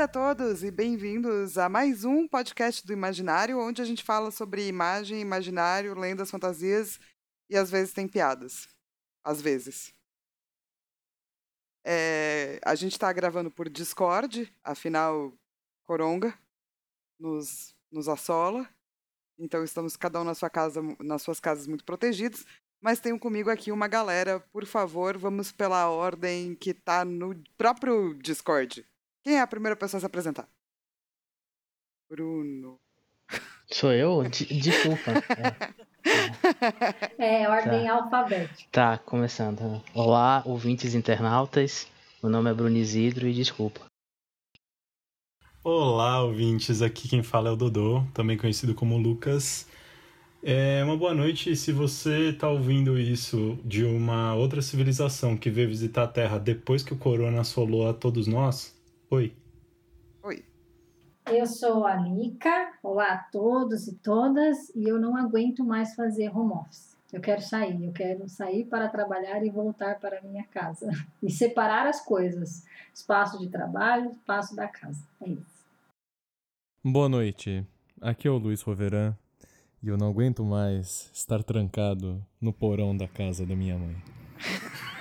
Olá a todos e bem-vindos a mais um podcast do Imaginário, onde a gente fala sobre imagem, imaginário, lendas, fantasias e às vezes tem piadas. Às vezes. É, a gente está gravando por Discord, afinal, Coronga nos, nos assola. Então estamos cada um na sua casa, nas suas casas muito protegidos. Mas tenho comigo aqui uma galera, por favor, vamos pela ordem que está no próprio Discord. Quem é a primeira pessoa a se apresentar? Bruno. Sou eu? D desculpa. É, é ordem tá. alfabética. Tá, começando. Olá, ouvintes internautas. Meu nome é Bruno Isidro e desculpa. Olá, ouvintes. Aqui quem fala é o Dodô, também conhecido como Lucas. É uma boa noite. Se você está ouvindo isso de uma outra civilização que veio visitar a Terra depois que o corona assolou a todos nós, oi. Oi. Eu sou a Nika. Olá a todos e todas. E eu não aguento mais fazer home office. Eu quero sair. Eu quero sair para trabalhar e voltar para minha casa. E separar as coisas: espaço de trabalho, espaço da casa. É isso. Boa noite. Aqui é o Luiz Roveran. E eu não aguento mais estar trancado no porão da casa da minha mãe.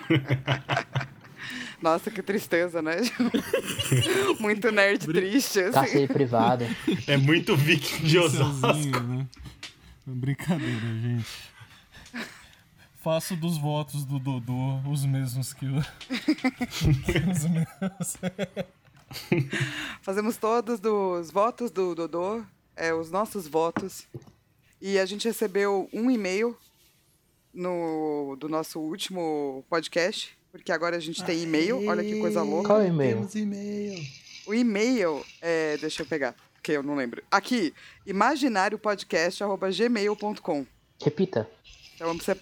Nossa, que tristeza, né? muito nerd triste. Assim. Cárcere privado. É muito viking de Osasco. Né? Brincadeira, gente. Faço dos votos do Dodô os mesmos que, o... que os meus. Fazemos todos dos votos do Dodô, é, os nossos votos. E a gente recebeu um e-mail no, do nosso último podcast, porque agora a gente tem e-mail. Olha que coisa louca. Qual e-mail? Temos e-mail. O e-mail é. Deixa eu pegar, porque eu não lembro. Aqui, imaginariopodcast.gmail.com. Repita. Então você.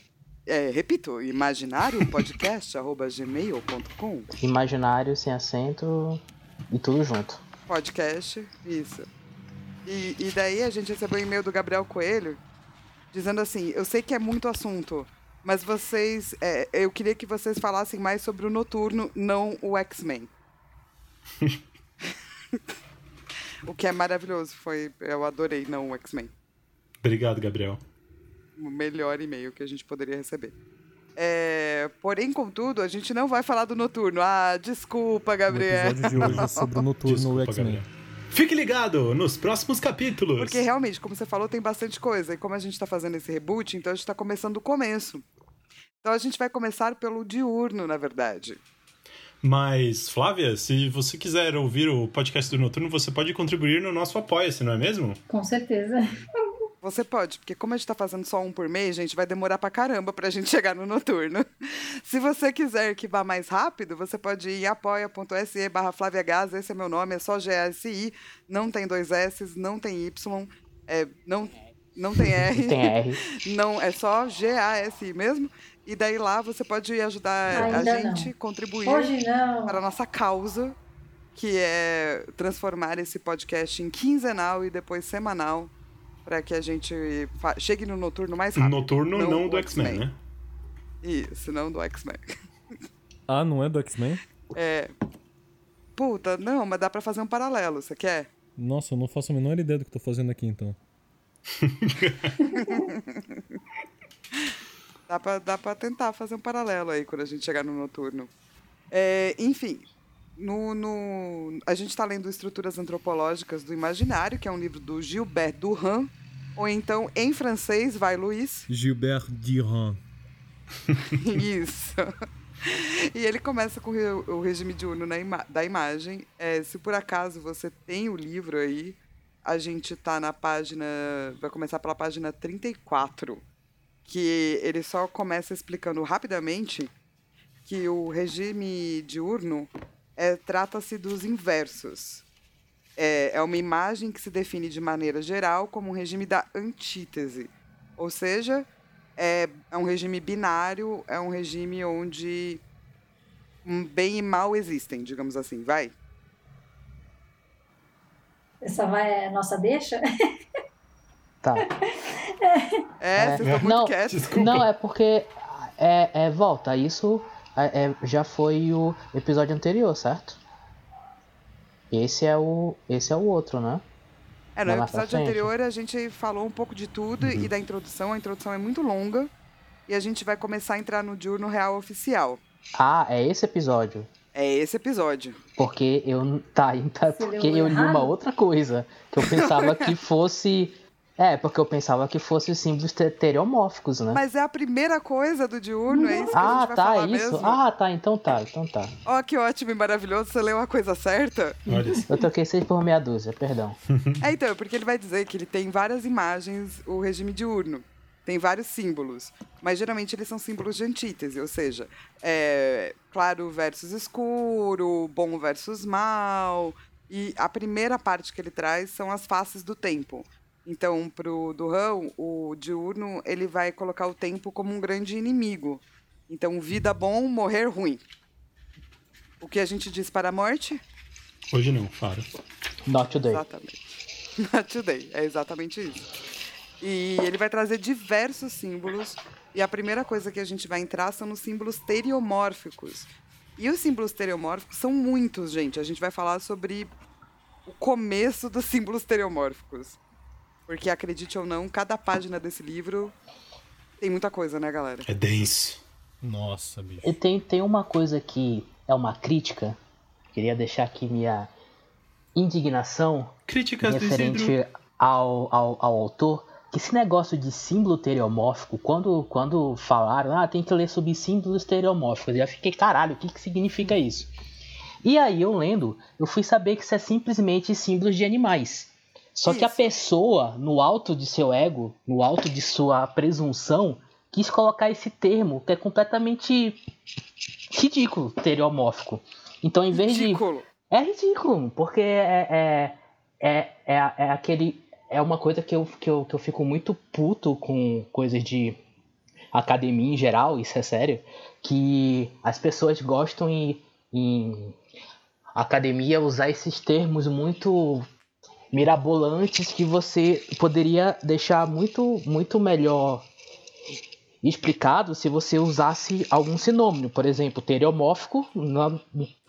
É, repito, imaginariopodcast.gmail.com. Imaginário sem acento e tudo junto. Podcast, isso. E, e daí a gente recebeu um e-mail do Gabriel Coelho dizendo assim: Eu sei que é muito assunto, mas vocês. É, eu queria que vocês falassem mais sobre o noturno, não o X-Men. o que é maravilhoso. Foi, eu adorei, não o X-Men. Obrigado, Gabriel. O melhor e-mail que a gente poderia receber. É, porém, contudo, a gente não vai falar do noturno. Ah, desculpa, Gabriel. O episódio de hoje é sobre o noturno X-Men. Fique ligado nos próximos capítulos. Porque realmente, como você falou, tem bastante coisa. E como a gente está fazendo esse reboot, então a gente está começando do começo. Então a gente vai começar pelo diurno, na verdade. Mas, Flávia, se você quiser ouvir o podcast do Noturno, você pode contribuir no nosso Apoia-se, não é mesmo? Com certeza. Você pode, porque como a gente tá fazendo só um por mês, gente, vai demorar pra caramba pra gente chegar no noturno. Se você quiser que vá mais rápido, você pode ir em apoia.se barra Flávia Gás, esse é meu nome, é só GSI, não tem dois S, não tem Y, é, não, não tem R. tem R. Não, é só GASI mesmo. E daí lá você pode ajudar Ainda a gente, não. contribuir Hoje não. para a nossa causa, que é transformar esse podcast em quinzenal e depois semanal para que a gente chegue no noturno mais rápido. Noturno não, não do X-Men, né? Isso, não do X-Men. Ah, não é do X-Men? É. Puta, não, mas dá para fazer um paralelo, você quer? Nossa, eu não faço a menor ideia do que tô fazendo aqui então. dá, pra, dá pra tentar fazer um paralelo aí quando a gente chegar no noturno. É, enfim, no, no, a gente está lendo Estruturas Antropológicas do Imaginário, que é um livro do Gilbert Durand, ou então, em francês, vai Luiz. Gilbert Durand. Isso. E ele começa com o regime diurno ima da imagem. É, se por acaso você tem o livro aí, a gente está na página. Vai começar pela página 34, que ele só começa explicando rapidamente que o regime diurno é, trata-se dos inversos. É, é uma imagem que se define de maneira geral como um regime da antítese. Ou seja, é, é um regime binário, é um regime onde bem e mal existem, digamos assim. Vai. Essa vai a nossa deixa? Tá. É, vocês estão muito não, quietos. Não, é porque. É, é, volta, isso é, é, já foi o episódio anterior, certo? Esse é o, esse é o outro, né? É, no episódio anterior a gente falou um pouco de tudo e da introdução. A introdução é muito longa. E a gente vai começar a entrar no diurno real oficial. Ah, é esse episódio. É esse episódio. Porque eu. Tá, então é porque eu li uma outra coisa. Que eu pensava que fosse. É, porque eu pensava que fosse os símbolos te- teriomórficos, né? Mas é a primeira coisa do diurno, é isso que a ah, gente vai tá, falar é isso. mesmo? Ah, tá, então tá, então tá. Ó, que ótimo e maravilhoso, você leu a coisa certa. Olha. Eu troquei seis por meia dúzia, perdão. É, então, porque ele vai dizer que ele tem várias imagens, o regime diurno. Tem vários símbolos. Mas geralmente eles são símbolos de antítese, ou seja, é, claro versus escuro, bom versus mal. E a primeira parte que ele traz são as faces do tempo. Então, pro Durrão, o diurno, ele vai colocar o tempo como um grande inimigo. Então, vida bom, morrer ruim. O que a gente diz para a morte? Hoje não, Faro. Not today. Exatamente. Not today, é exatamente isso. E ele vai trazer diversos símbolos. E a primeira coisa que a gente vai entrar são nos símbolos teriomórficos. E os símbolos teriomórficos são muitos, gente. A gente vai falar sobre o começo dos símbolos teriomórficos. Porque, acredite ou não, cada página desse livro tem muita coisa, né, galera? É denso. Nossa, bicho. E tem, tem uma coisa que é uma crítica. Queria deixar aqui minha indignação Críticas referente ao, ao, ao autor. Que esse negócio de símbolo teriomórfico, quando, quando falaram, ah, tem que ler sobre símbolos teriomórficos, eu já fiquei, caralho, o que, que significa isso? E aí, eu lendo, eu fui saber que isso é simplesmente símbolos de animais. Só que a pessoa, no alto de seu ego, no alto de sua presunção, quis colocar esse termo que é completamente ridículo, teriomórfico. Então, em vez de Ridículo. é ridículo, porque é, é, é, é, é aquele. É uma coisa que eu, que, eu, que eu fico muito puto com coisas de academia em geral, isso é sério, que as pessoas gostam em, em academia usar esses termos muito mirabolantes que você poderia deixar muito, muito melhor explicado se você usasse algum sinônimo, por exemplo, teriomórfico, não,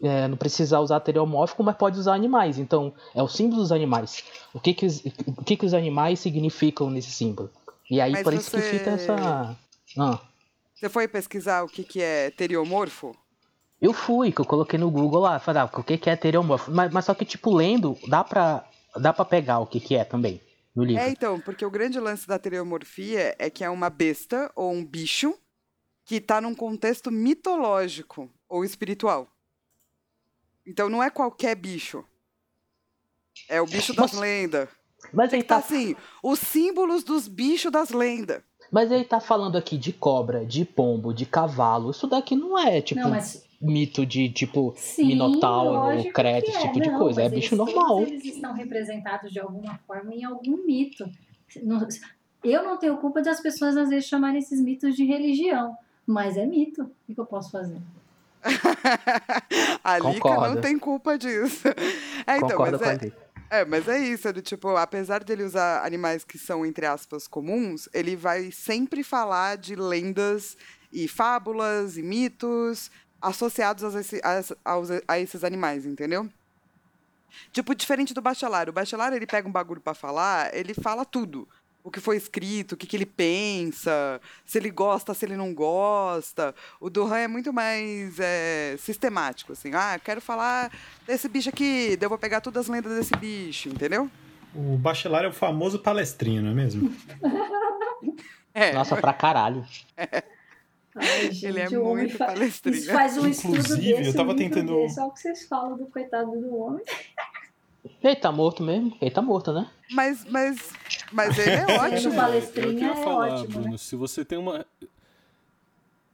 é, não precisa usar teriomórfico, mas pode usar animais. Então, é o símbolo dos animais. O que que os, o que que os animais significam nesse símbolo? E aí, Mas por isso que fica essa... Ah, Você foi pesquisar o que, que é teriomorfo? eu fui, que eu coloquei no Google lá, falei, ah, o que que é teriomórfico? Mas, mas só que, tipo, lendo, dá pra, dá pra pegar o que que é também, no livro. É, então, porque o grande lance da teriomorfia é que é uma besta ou um bicho que está num contexto mitológico ou espiritual. Então não é qualquer bicho. É o bicho das Mas- lendas. Mas aí Tá tá assim, os símbolos dos bichos das lendas. Mas ele tá falando aqui de cobra, de pombo, de cavalo. Isso daqui não é, tipo, Não, mas mito de, tipo, sim, minotauro, creta, que esse é. tipo de Não, coisa. É bicho eles- normal. Eles estão representados de alguma forma em algum mito. Eu não tenho culpa de as pessoas às vezes chamarem esses mitos de religião, mas é mito. O que eu posso fazer? a Lika Concordo. não tem culpa disso. É, então, Concordo mas com é. É, mas é isso, é do tipo, apesar dele usar animais que são, entre aspas, comuns, ele vai sempre falar de lendas e fábulas e mitos associados a, esse- a a esses animais, entendeu? Tipo, diferente do bachelar. O bachelar, ele pega um bagulho pra falar, ele fala tudo. O que foi escrito, o que, que ele pensa, se ele gosta, se ele não gosta. O Duran é muito mais é, sistemático, assim. Ah, quero falar desse bicho aqui, daí eu vou pegar todas as lendas desse bicho, entendeu? O bachelar é o famoso palestrinho, não é mesmo? É, Nossa, pra caralho. Ai, gente, Ele é o homem muito fa- palestrinha. Isso faz um estudo Inclusive, desse, eu tava um tentando- Desse, olha o que vocês falam do coitado do homem. Ele tá morto mesmo? Ele tá morto, né? mas, mas, mas ele é ótimo. palestrinha eu queria é falar, ótimo, Bruno, né? se você tem uma.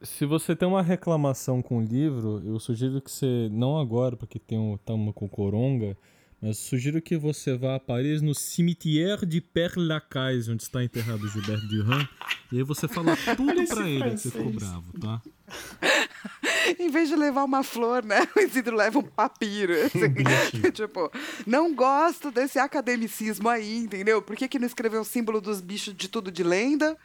Se você tem uma reclamação com o livro, eu sugiro que você, não agora, porque tem um, tá uma com coronga, mas sugiro que você vá a Paris no cimetière de Père Lacaille, onde está enterrado Gilberto Durand, e aí você fala tudo esse pra ele que você ficou francês. bravo, tá? Em vez de levar uma flor, né? O Isidro leva um papiro. assim. Tipo, não gosto desse academicismo aí, entendeu? Por que, que não escreveu o símbolo dos bichos de tudo de lenda?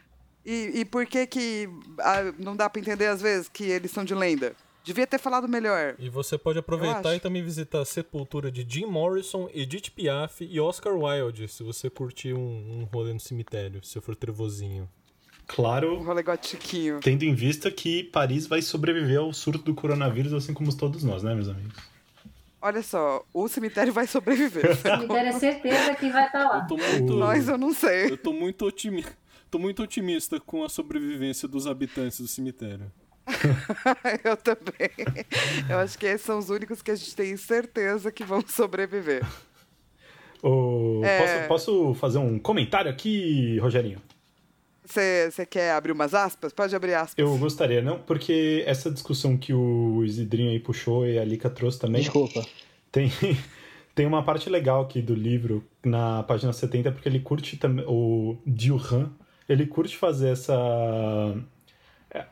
E, e por que que ah, não dá pra entender às vezes que eles são de lenda? Devia ter falado melhor. E você pode aproveitar e também visitar a sepultura de Jim Morrison, Edith Piaf e Oscar Wilde, se você curtir um, um rolê no cemitério, se for trevozinho. Claro. Um rolê gotiquinho. Tendo em vista que Paris vai sobreviver ao surto do coronavírus, assim como todos nós, né, meus amigos? Olha só, o cemitério vai sobreviver. O cemitério é certeza que vai estar lá. Eu tô muito, Nós eu não sei. eu tô muito, otimi... tô muito otimista com a sobrevivência dos habitantes do cemitério. eu também. Eu acho que esses são os únicos que a gente tem certeza que vão sobreviver. Ô, É. posso, posso fazer um comentário aqui, Rogerinho? Você quer abrir umas aspas? Pode abrir aspas. Eu gostaria, não, porque essa discussão que o Isidrinho aí puxou e a Lika trouxe também, Desculpa. tem, tem uma parte legal aqui do livro, na página 70, porque ele curte também, o Dilhan, ele curte fazer essa,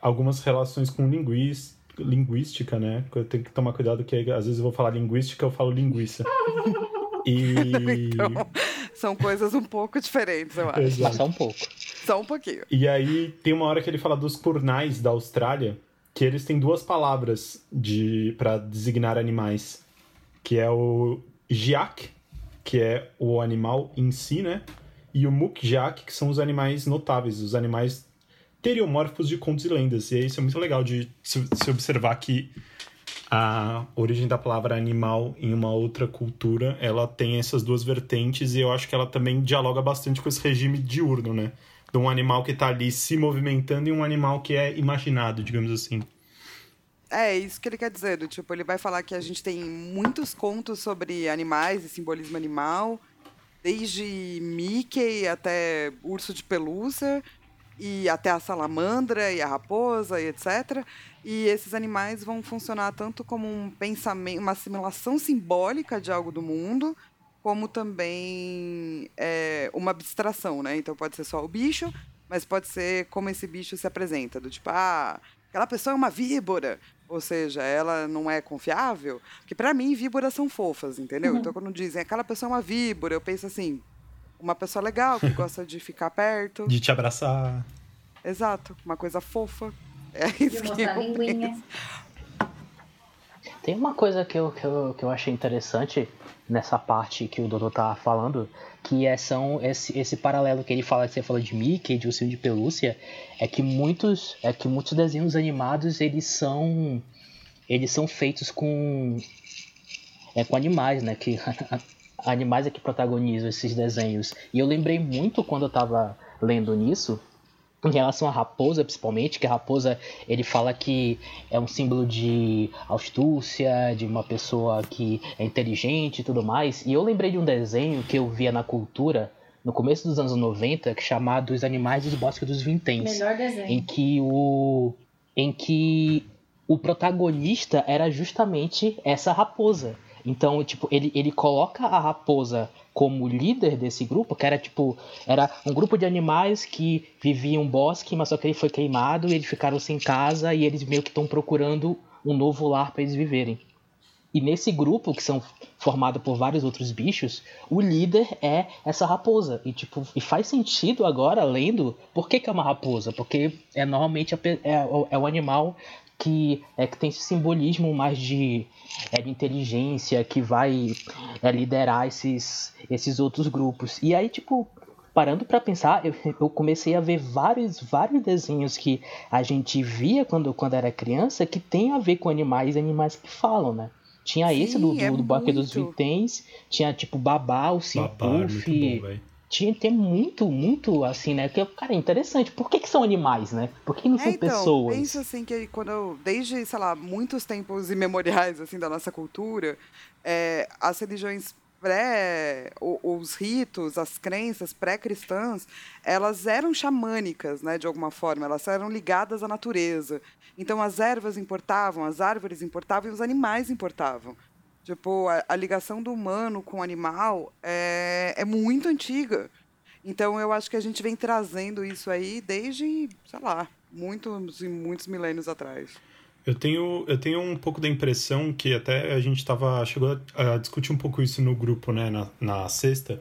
algumas relações com linguis, linguística, né? Eu tenho que tomar cuidado que às vezes eu vou falar linguística, eu falo linguiça. E... Então, são coisas um pouco diferentes, eu acho. Exato. Mas só um pouco. Só um pouquinho. E aí tem uma hora que ele fala dos kurnais da Austrália, que eles têm duas palavras de para designar animais, que é o jiak, que é o animal em si, né? E o mukjak, que são os animais notáveis, os animais teriomórficos de contos e lendas. E isso é muito legal de se observar que a origem da palavra animal em uma outra cultura, ela tem essas duas vertentes e eu acho que ela também dialoga bastante com esse regime diurno, né? De um animal que tá ali se movimentando e um animal que é imaginado, digamos assim. É, isso que ele quer dizer. Do, tipo, ele vai falar que a gente tem muitos contos sobre animais e simbolismo animal, desde Mickey até urso de pelúcia, e até a salamandra e a raposa e etc. E esses animais vão funcionar tanto como um pensamento, uma assimilação simbólica de algo do mundo, como também é, uma abstração, né? Então pode ser só o bicho, mas pode ser como esse bicho se apresenta, do tipo, ah, aquela pessoa é uma víbora, ou seja, ela não é confiável, porque para mim víboras são fofas, entendeu? Então quando dizem aquela pessoa é uma víbora, eu penso assim, uma pessoa legal que gosta de ficar perto, De te abraçar. exato, uma coisa fofa. É De isso que mostrar eu linguinha. penso. Tem uma coisa que eu, que eu, que eu achei interessante nessa parte que o Dodô tava falando, que é são esse, esse paralelo que ele fala, que você fala de Mickey, de ursinho de pelúcia, é que muitos, é que muitos desenhos animados eles são eles são feitos com é com animais, né, que animais é que protagonizam esses desenhos. E eu lembrei muito quando eu tava lendo nisso, em relação à raposa, principalmente, que a raposa ele fala que é um símbolo de astúcia, de uma pessoa que é inteligente e tudo mais. E eu lembrei de um desenho que eu via na cultura no começo dos anos 90, que chamado Os Animais dos Bosques dos Vinténs Melhor em desenho. que o em que o protagonista era justamente essa raposa. Então, tipo, ele, ele coloca a raposa como líder desse grupo, que era tipo, era um grupo de animais que viviam um bosque, mas só que ele foi queimado, e eles ficaram sem casa e eles meio que estão procurando um novo lar para eles viverem. E nesse grupo, que são formado por vários outros bichos, o líder é essa raposa. E tipo, e faz sentido agora, lendo, por que, que é uma raposa? Porque é normalmente é, é o animal que, é, que tem esse simbolismo mais de, é, de inteligência, que vai é, liderar esses, esses outros grupos. E aí, tipo, parando pra pensar, eu, eu comecei a ver vários, vários desenhos que a gente via quando, quando era criança que tem a ver com animais e animais que falam, né? Tinha esse do, Sim, é do, do Bosque dos. Vinténs, tinha tipo Babá, o Babá, é muito Simpuff. Tinha tem muito, muito assim, né? Que, cara, é interessante. Por que, que são animais, né? Por que não É, são então, pessoas? penso assim que quando eu, desde, sei lá, muitos tempos imemoriais assim da nossa cultura, é, as religiões pré, os ritos, as crenças pré-cristãs, elas eram xamânicas, né, de alguma forma, elas eram ligadas à natureza. Então as ervas importavam, as árvores importavam e os animais importavam. Tipo, a, a ligação do humano com o animal é, é muito antiga. Então eu acho que a gente vem trazendo isso aí desde, sei lá, muitos e muitos milênios atrás. Eu tenho, eu tenho um pouco da impressão que até a gente tava, chegou a, a discutir um pouco isso no grupo, né, na, na sexta,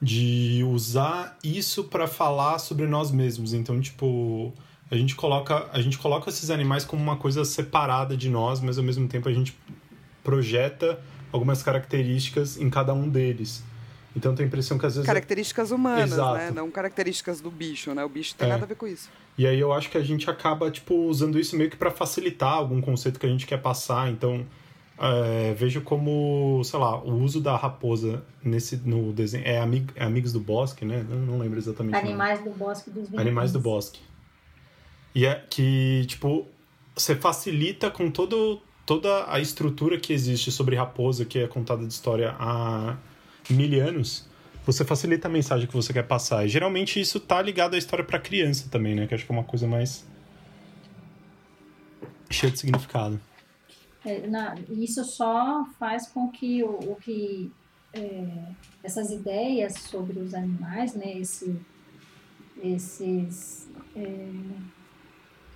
de usar isso para falar sobre nós mesmos. Então, tipo, a gente coloca a gente coloca esses animais como uma coisa separada de nós, mas ao mesmo tempo a gente projeta algumas características em cada um deles. Então tem a impressão que às vezes. Características humanas, Exato. né? Não características do bicho, né? O bicho tem é. nada a ver com isso. E aí eu acho que a gente acaba, tipo, usando isso meio que para facilitar algum conceito que a gente quer passar. Então, é, vejo como, sei lá, o uso da raposa nesse, no desenho. É, amig, é Amigos do Bosque, né? Não, não lembro exatamente. Animais do Bosque dos Animais do Bosque. E é que, tipo, você facilita com todo, toda a estrutura que existe sobre raposa, que é contada de história há mil anos, você facilita a mensagem que você quer passar. E geralmente isso tá ligado à história para criança também, né? Que acho que é uma coisa mais cheia de significado. É, na, isso só faz com que o, o que é, essas ideias sobre os animais, né? Esse, esses é,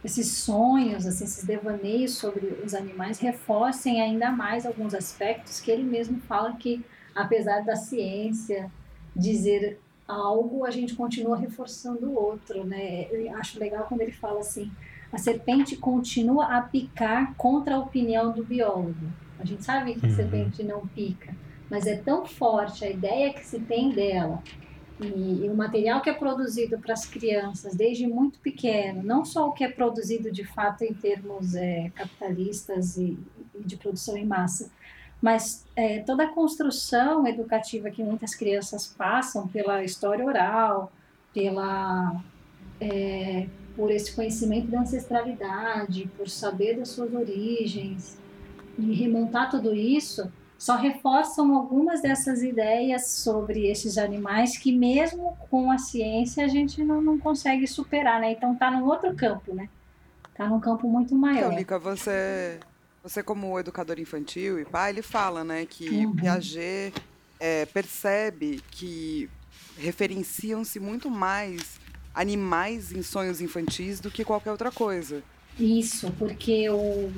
esses sonhos, assim, esses devaneios sobre os animais reforcem ainda mais alguns aspectos que ele mesmo fala que apesar da ciência dizer algo, a gente continua reforçando o outro, né? Eu acho legal quando ele fala assim: a serpente continua a picar contra a opinião do biólogo. A gente sabe que a uhum. serpente não pica, mas é tão forte a ideia que se tem dela e, e o material que é produzido para as crianças desde muito pequeno, não só o que é produzido de fato em termos é, capitalistas e, e de produção em massa, mas é, toda a construção educativa que muitas crianças passam pela história oral, pela é, por esse conhecimento da ancestralidade, por saber das suas origens e remontar tudo isso, só reforçam algumas dessas ideias sobre esses animais que mesmo com a ciência a gente não, não consegue superar, né? Então tá num outro campo, né? Tá num campo muito maior. Então, Lica, você você, como educador infantil e pai, ele fala né, que uhum. Piaget é, percebe que referenciam-se muito mais animais em sonhos infantis do que qualquer outra coisa. Isso, porque o,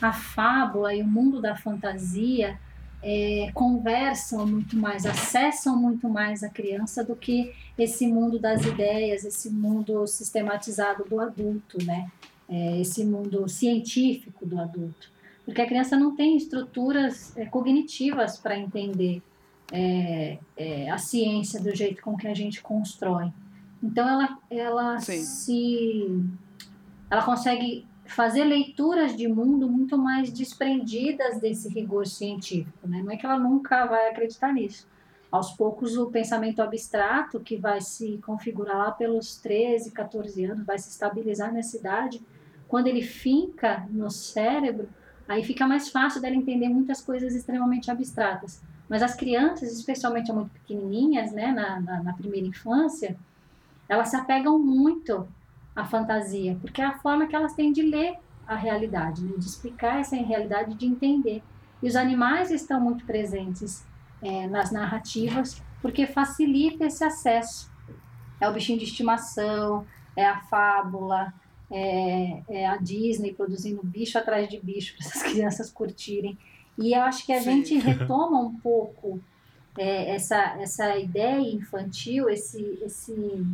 a fábula e o mundo da fantasia é, conversam muito mais, acessam muito mais a criança do que esse mundo das ideias, esse mundo sistematizado do adulto, né? é, esse mundo científico do adulto. Porque a criança não tem estruturas é, cognitivas para entender é, é, a ciência do jeito com que a gente constrói. Então ela, ela se ela consegue fazer leituras de mundo muito mais desprendidas desse rigor científico, né? Não é que ela nunca vai acreditar nisso. Aos poucos o pensamento abstrato que vai se configurar lá pelos 13, 14 anos, vai se estabilizar nessa idade, quando ele finca no cérebro, aí fica mais fácil dela entender muitas coisas extremamente abstratas. Mas as crianças, especialmente muito pequenininhas, né, na, na, na primeira infância, elas se apegam muito à fantasia, porque é a forma que elas têm de ler a realidade, né, de explicar essa realidade, de entender. E os animais estão muito presentes é, nas narrativas, porque facilita esse acesso. É o bichinho de estimação, é a fábula, é, é a Disney produzindo bicho atrás de bicho para essas crianças curtirem. E eu acho que a Sim. gente retoma um pouco é, essa, essa ideia infantil, esse, esse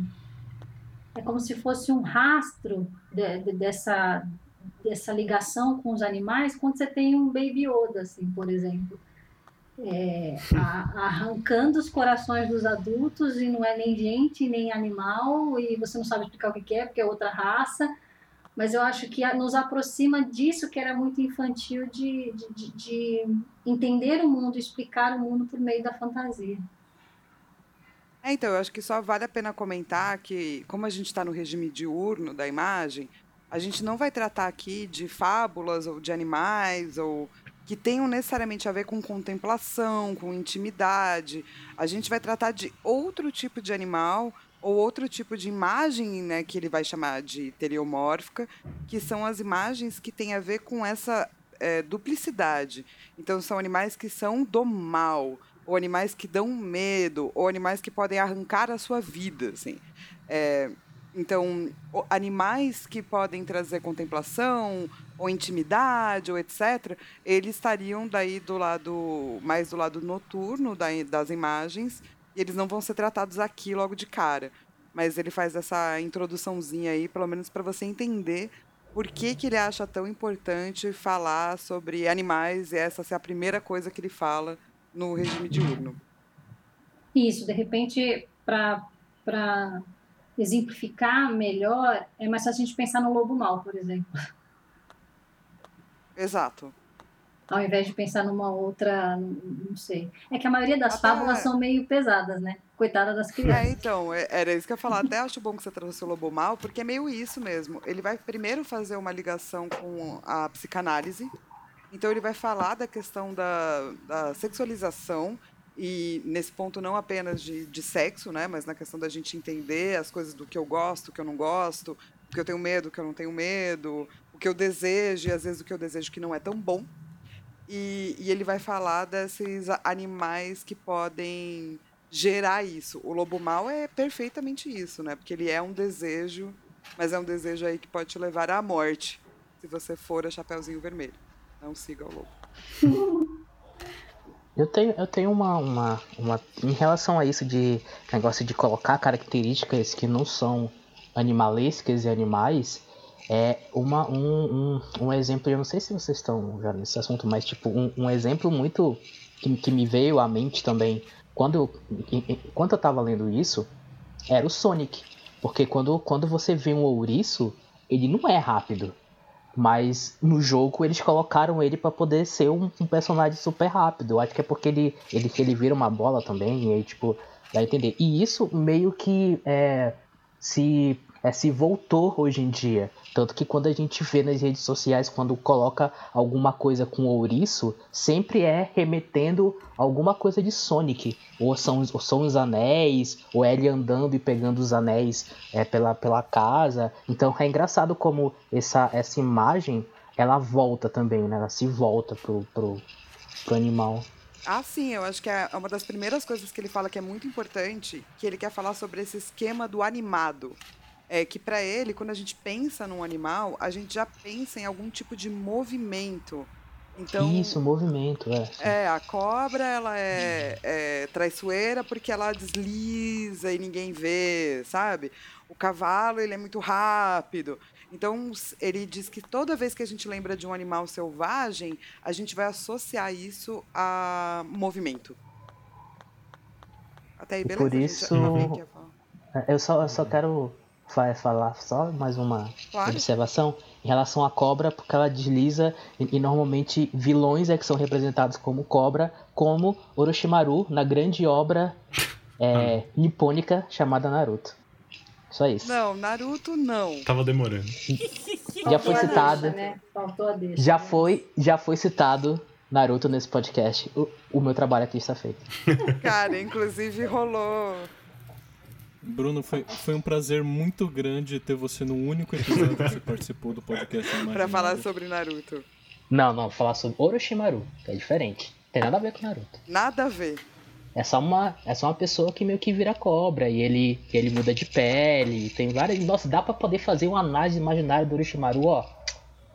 é como se fosse um rastro de, de, dessa, dessa ligação com os animais quando você tem um Baby Yoda, assim, por exemplo. É, a, arrancando os corações dos adultos e não é nem gente, nem animal, e você não sabe explicar o que é, porque é outra raça, mas eu acho que nos aproxima disso que era muito infantil de, de, de entender o mundo, explicar o mundo por meio da fantasia. É, então, eu acho que só vale a pena comentar que, como a gente está no regime diurno da imagem, a gente não vai tratar aqui de fábulas ou de animais ou que tenham necessariamente a ver com contemplação, com intimidade. A gente vai tratar de outro tipo de animal ou outro tipo de imagem, né, que ele vai chamar de teleomórfica, que são as imagens que têm a ver com essa é, duplicidade. Então, são animais que são do mal, ou animais que dão medo, ou animais que podem arrancar a sua vida, assim. É, então, animais que podem trazer contemplação, ou intimidade, ou etc., eles estariam daí do lado, mais do lado noturno das imagens, e eles não vão ser tratados aqui logo de cara. mas ele faz essa introduçãozinha aí, pelo menos para você entender por que, que ele acha tão importante falar sobre animais e essa ser a primeira coisa que ele fala no regime diurno. Isso, de repente, para exemplificar melhor, é mais fácil a gente pensar no lobo mal, por exemplo. Exato. Ao invés de pensar numa outra, não sei. É que a maioria das Até... fábulas são meio pesadas, né? Coitada das crianças. É, então, é, era isso que eu ia falar. Até acho bom que você trouxe o Lobo Mal, porque é meio isso mesmo. Ele vai primeiro fazer uma ligação com a psicanálise. Então, ele vai falar da questão da, da sexualização e nesse ponto não apenas de, de sexo, né, mas na questão da gente entender as coisas do que eu gosto, o que eu não gosto, o que eu tenho medo, o que eu não tenho medo, o que eu desejo e às vezes o que eu desejo que não é tão bom. E, e ele vai falar desses animais que podem gerar isso. O lobo mau é perfeitamente isso, né? Porque ele é um desejo, mas é um desejo aí que pode te levar à morte se você for a Chapeuzinho Vermelho. Não siga o lobo. Eu tenho, eu tenho uma, uma, uma. Em relação a isso de negócio de colocar características que não são animalescas e animais, é uma, um, um, um exemplo. Eu não sei se vocês estão já nesse assunto, mas tipo, um, um exemplo muito. Que, que me veio à mente também quando, enquanto eu tava lendo isso, era o Sonic. Porque quando, quando você vê um ouriço, ele não é rápido. Mas no jogo eles colocaram ele para poder ser um, um, personagem super rápido. Eu acho que é porque ele, ele, ele vira uma bola também, e aí, tipo, dá a entender. E isso meio que é, se é, se voltou hoje em dia. Tanto que quando a gente vê nas redes sociais, quando coloca alguma coisa com ouriço, sempre é remetendo alguma coisa de Sonic. Ou são, ou são os anéis, ou é ele andando e pegando os anéis é, pela, pela casa. Então é engraçado como essa, essa imagem ela volta também, né? Ela se volta pro, pro, pro animal. Ah, sim, eu acho que é uma das primeiras coisas que ele fala que é muito importante, que ele quer falar sobre esse esquema do animado é que para ele, quando a gente pensa num animal, a gente já pensa em algum tipo de movimento. Então, Isso, movimento, é. É, a cobra, ela é, é, traiçoeira porque ela desliza e ninguém vê, sabe? O cavalo, ele é muito rápido. Então, ele diz que toda vez que a gente lembra de um animal selvagem, a gente vai associar isso a movimento. Até aí, beleza? Por isso, gente, eu só, eu só quero vai falar só mais uma claro. observação em relação à cobra, porque ela desliza e, e, normalmente vilões é que são representados como cobra, como Orochimaru na grande obra é, ah. nipônica chamada Naruto. Só isso. Não, Naruto não. Tava demorando. Já foi citado. né? deixa, já né? foi, já foi citado Naruto nesse podcast. O, o meu trabalho aqui está feito. Cara, inclusive rolou Bruno, foi, foi um prazer muito grande ter você no único episódio que você participou do podcast Pra falar sobre Naruto. Não, não, falar sobre Orochimaru, que é diferente. Tem nada a ver com Naruto. Nada a ver. É só uma, é só uma pessoa que meio que vira cobra e ele, ele muda de pele. Tem várias. Nossa, dá pra poder fazer uma análise imaginária do Orochimaru, ó.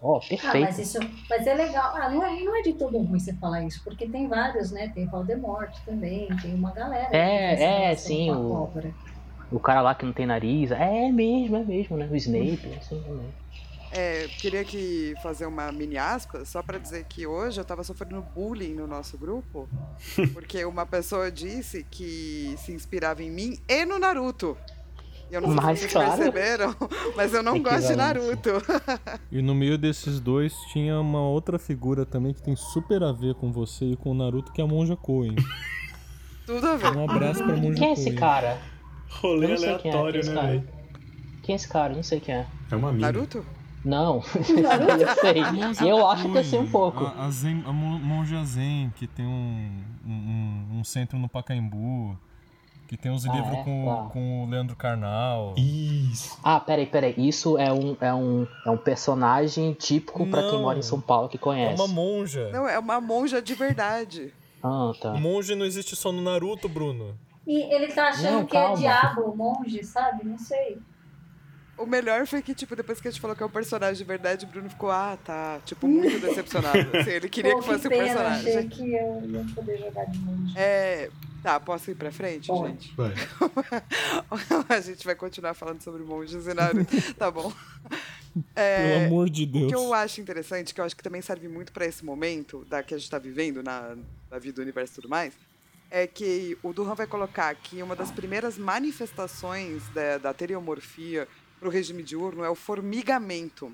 Ó, perfeito. Ah, mas, isso, mas é legal. Ah, não é, não é de todo ruim você falar isso, porque tem vários, né? Tem Valdemort também, tem uma galera. É, é, sim. O, cobra. O cara lá que não tem nariz. É mesmo, é mesmo, né? O Snape, assim, né? É, queria que fazer uma mini aspa só para dizer que hoje eu tava sofrendo bullying no nosso grupo, porque uma pessoa disse que se inspirava em mim e no Naruto. Eu não sei se vocês claro. perceberam, mas eu não gosto de Naruto. e no meio desses dois tinha uma outra figura também que tem super a ver com você e com o Naruto, que é a Monja Coen. Tudo a ver. Um abraço pra Monja Quem é esse cara? Rolê é, aleatório, é, né, velho? Quem é esse cara? Não sei quem é. É uma mina. Naruto? Não, eu sei. Eu acho que eu sei um pouco. A, a, Zen, a Monja Zen, que tem um, um, um, centro no Pacaembu. Que tem uns ah, livros é? com, ah. com o Leandro Carnal. Isso. Ah, peraí, peraí. Isso é um, é um, é um personagem típico para quem mora em São Paulo que conhece. É uma monja. Não, é uma monja de verdade. Ah, tá. O monge não existe só no Naruto, Bruno. E ele tá achando não, que é diabo, o monge, sabe? Não sei. O melhor foi que, tipo, depois que a gente falou que é o personagem de verdade, o Bruno ficou, ah, tá, tipo, muito decepcionado. Assim, ele queria Pô, que fosse o personagem. Eu achei que eu ia poder jogar de monge. É, Tá, posso ir pra frente, Pode. gente? Vai. A gente vai continuar falando sobre monges e Naruto. Tá bom. É, Pelo amor de O Deus. que eu acho interessante, que eu acho que também serve muito pra esse momento da que a gente tá vivendo na, na vida do universo e tudo mais, é que o Duran vai colocar que uma das primeiras manifestações da, da teriomorfia pro regime diurno é o formigamento.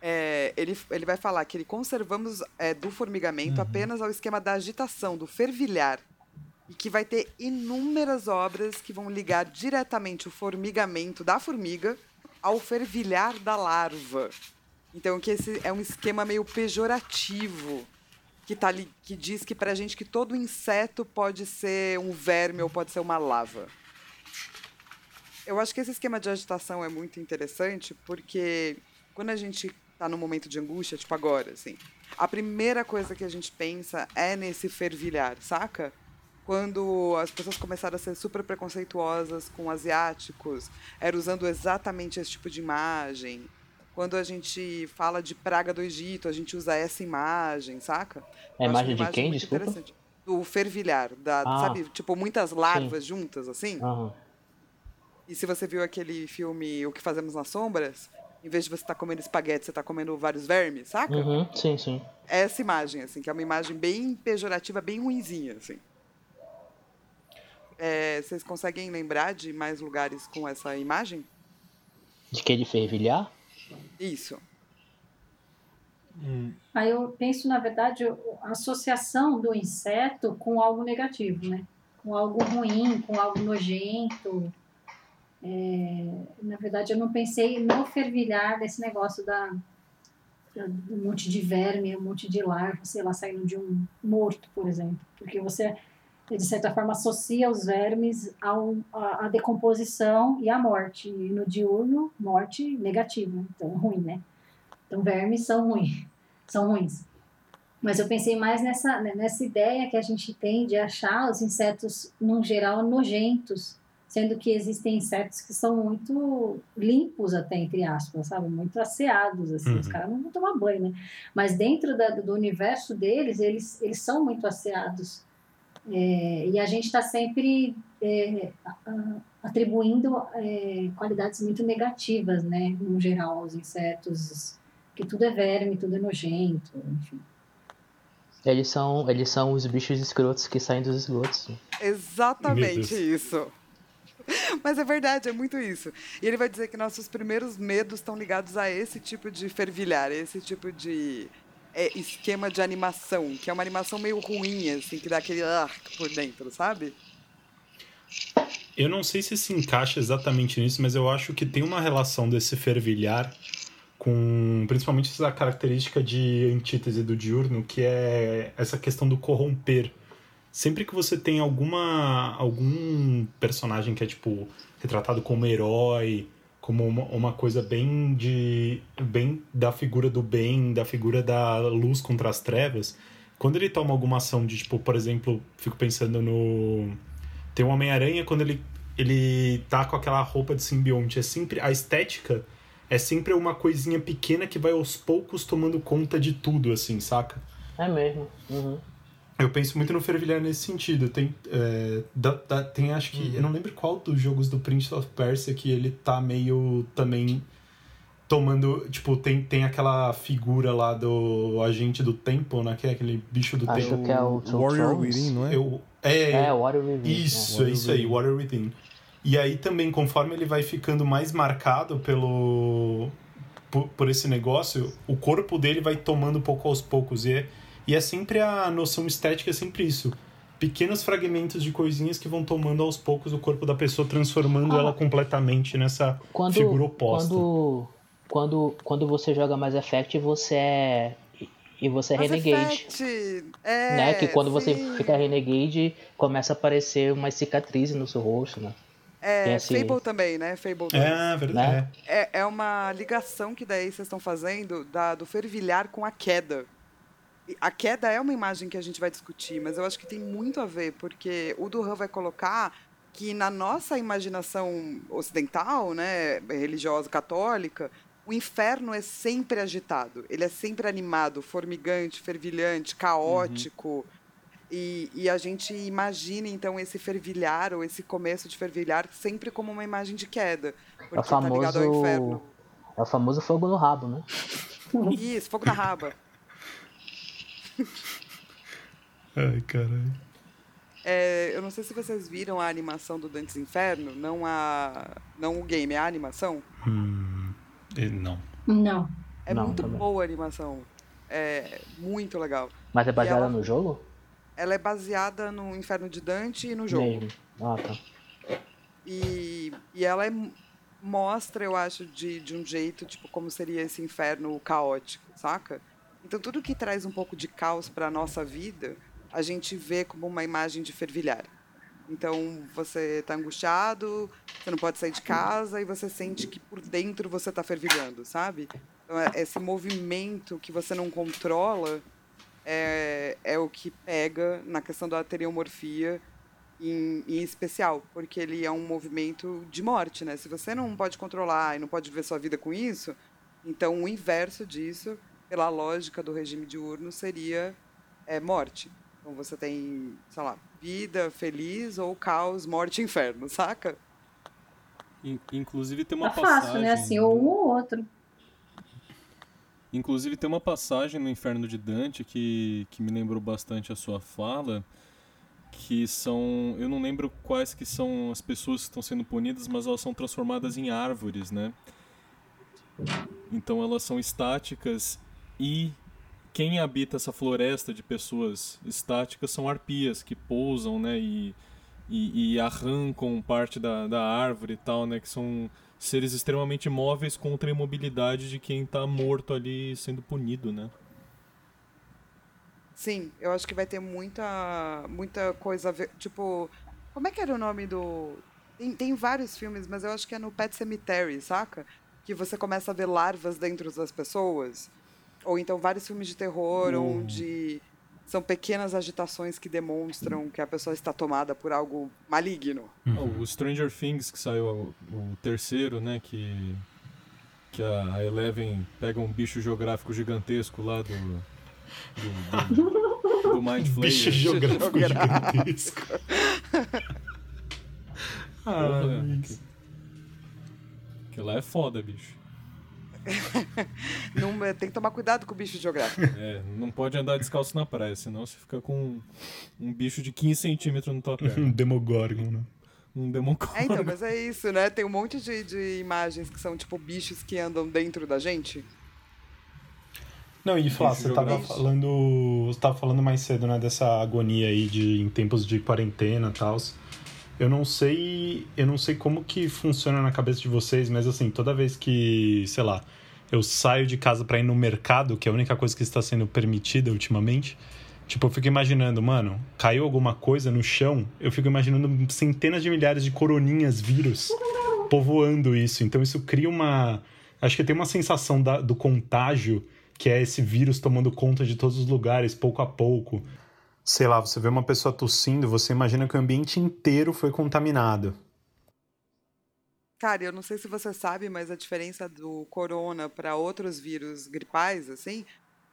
É, ele, ele vai falar que ele conservamos é, do formigamento apenas ao esquema da agitação, do fervilhar. E que vai ter inúmeras obras que vão ligar diretamente o formigamento da formiga ao fervilhar da larva. Então, que esse é um esquema meio pejorativo, que, tá ali, que diz que pra gente que todo inseto pode ser um verme ou pode ser uma lava. Eu acho que esse esquema de agitação é muito interessante, porque quando a gente tá num momento de angústia, tipo agora, assim, a primeira coisa que a gente pensa é nesse fervilhar, saca? Quando as pessoas começaram a ser super preconceituosas com asiáticos, era usando exatamente esse tipo de imagem. Quando a gente fala de praga do Egito, a gente usa essa imagem, saca? É acho imagem de quem, desculpa? Do fervilhar, da, Ah. sabe? Tipo, muitas larvas juntas, assim. Aham. E se você viu aquele filme O que Fazemos nas Sombras, em vez de você estar comendo espaguete, você está comendo vários vermes, saca? Uhum, sim, sim. É essa imagem, assim, que é uma imagem bem pejorativa, bem ruinzinha, assim. É, vocês conseguem lembrar de mais lugares com essa imagem? De que de fervilhar? Isso. Aí eu penso, na verdade, a associação do inseto com algo negativo, né? Com algo ruim, com algo nojento. É, na verdade, eu não pensei no fervilhar desse negócio da, da- um monte de verme, um monte de larva, sei lá, saindo de um morto, por exemplo. Porque você, de certa forma, associa os vermes ao, à, à decomposição e à morte. E no diurno, morte negativa, então ruim, né? Então, vermes são ruins, são ruins. Mas eu pensei mais nessa, né, nessa ideia que a gente tem de achar os insetos, num geral, nojentos, sendo que existem insetos que são muito limpos, até entre aspas, sabe? Muito asseados, assim. Os Uhum. caras não vão tomar banho, né? Mas dentro da- do universo deles, eles, eles são muito asseados. É, e a gente está sempre é, atribuindo é, qualidades muito negativas, né? No geral, aos insetos, que tudo é verme, tudo é nojento, enfim. Eles são, eles são os bichos escrotos que saem dos esgotos. Exatamente isso. Mas é verdade, é muito isso. E ele vai dizer que nossos primeiros medos estão ligados a esse tipo de fervilhar, esse tipo de é, esquema de animação, que é uma animação meio ruim, assim, que dá aquele arco por dentro, sabe? Eu não sei se se encaixa exatamente nisso, mas eu acho que tem uma relação desse fervilhar com principalmente essa característica de antítese do diurno, que é essa questão do corromper. Sempre que você tem alguma algum personagem que é tipo retratado como herói, como uma, uma coisa bem de bem da figura do bem, da figura da luz contra as trevas, quando ele toma alguma ação de tipo, por exemplo, fico pensando no tem o Homem-Aranha quando ele, ele tá com aquela roupa de simbionte. É sempre. A estética é sempre uma coisinha pequena que vai aos poucos tomando conta de tudo, assim, saca? É mesmo. Uhum. Eu penso muito no Fervilhar nesse sentido. Tem, é, da- da- tem acho que. Eu não lembro qual dos jogos do Prince of Persia que ele tá meio também tomando. Tipo, tem, tem aquela figura lá do agente do tempo, né? Que é aquele bicho do Acho tempo. que é o Two Warrior Thrones. Within, não é? Eu, é, É, Water Within. Isso, Water é isso aí. Water Within. E aí também, conforme ele vai ficando mais marcado pelo por, por esse negócio, o corpo dele vai tomando pouco aos poucos. E é, e é sempre a noção estética, é sempre isso. Pequenos fragmentos de coisinhas que vão tomando aos poucos o corpo da pessoa, transformando Ah. ela completamente nessa Quando, figura oposta. Quando, quando, quando você joga mais Effect, você é. E você é Mass Renegade. É, né? Que quando você sim. fica Renegade, começa a aparecer umas cicatrizes no seu rosto, né? É, esse- Fable também, né? Fable 2. É, verdade. Né? É, é uma ligação que daí vocês estão fazendo da, do fervilhar com a queda. A queda é uma imagem que a gente vai discutir, mas eu acho que tem muito a ver, porque o Duran vai colocar que na nossa imaginação ocidental, né, religiosa católica, o inferno é sempre agitado, ele é sempre animado, formigante, fervilhante, caótico. E, e, a gente imagina, então, esse fervilhar, ou esse começo de fervilhar, sempre como uma imagem de queda. Porque é o famoso... tá ligado ao inferno. É o famoso fogo no rabo, né? Isso, fogo na raba. Ai, caralho. É, eu não sei se vocês viram a animação do Dantes Inferno, não a não o game, a animação. Hum, não. Não. É Não, muito também. boa a animação. É muito legal. Mas é baseada ela- no jogo? Ela é baseada no Inferno de Dante e no jogo. Mesmo. Ah, tá. E, e ela é- mostra, eu acho, de, de um jeito, tipo, como seria esse inferno caótico, saca? Então, tudo que traz um pouco de caos para nossa vida, a gente vê como uma imagem de fervilhar. Então, você está angustiado, você não pode sair de casa e você sente que por dentro você está fervilhando, sabe? Então, é- esse movimento que você não controla é, é o que pega na questão da ateriomorfia em, em especial, porque ele é um movimento de morte, né? Se você não pode controlar e não pode viver sua vida com isso, então o inverso disso, pela lógica do regime diurno, seria é, morte. Então você tem, sei lá, vida feliz ou caos, morte e inferno, saca? In- Inclusive tem uma Tá passagem. fácil, né? Assim, ou um ou outro. Inclusive tem uma passagem no Inferno de Dante que, que me lembrou bastante a sua fala, que são, eu não lembro quais que são as pessoas que estão sendo punidas, mas elas são transformadas em árvores, né? Então elas são estáticas e quem habita essa floresta de pessoas estáticas são arpias que pousam, né? E, e, e arrancam parte da, da árvore e tal, né? Que são seres extremamente móveis contra a imobilidade de quem tá morto ali sendo punido, né? Sim, eu acho que vai ter muita, muita coisa a ver. Tipo, como é que era o nome do. Tem, tem vários filmes, mas eu acho que é no Pet Cemetery, saca? Que você começa a ver larvas dentro das pessoas. Ou então vários filmes de terror, Hum. onde são pequenas agitações que demonstram que a pessoa está tomada por algo maligno. Ah, O Stranger Things que saiu o, terceiro, né? Que que a Eleven pega um bicho geográfico gigantesco lá do do, do, do Mind Flayer. Bicho geográfico gigantesco. ah, Luiz. que, que lá é foda, bicho. Não, tem que tomar cuidado com o bicho geográfico. É, não pode andar descalço na praia, senão você fica com um bicho de 15 centímetros na tua perna. Um Demogorgon, né? Um Demogorgon. É, então, mas é isso, né? Tem um monte de, de imagens que são tipo bichos que andam dentro da gente. Não, e Flá, você tava jogado. falando. Você tava falando mais cedo, né, dessa agonia aí de em tempos de quarentena e tal. Eu não sei. Eu não sei como que funciona na cabeça de vocês, mas assim, toda vez que, sei lá, eu saio de casa pra ir no mercado, que é a única coisa que está sendo permitida ultimamente. Tipo, eu fico imaginando, mano, caiu alguma coisa no chão, eu fico imaginando centenas de milhares de coroninhas vírus povoando isso. Então isso cria uma. Acho que tem uma sensação da- do contágio, que é esse vírus tomando conta de todos os lugares, pouco a pouco. Sei lá, você vê uma pessoa tossindo, você imagina que o ambiente inteiro foi contaminado. Cara, eu não sei se você sabe, mas a diferença do corona para outros vírus gripais, assim,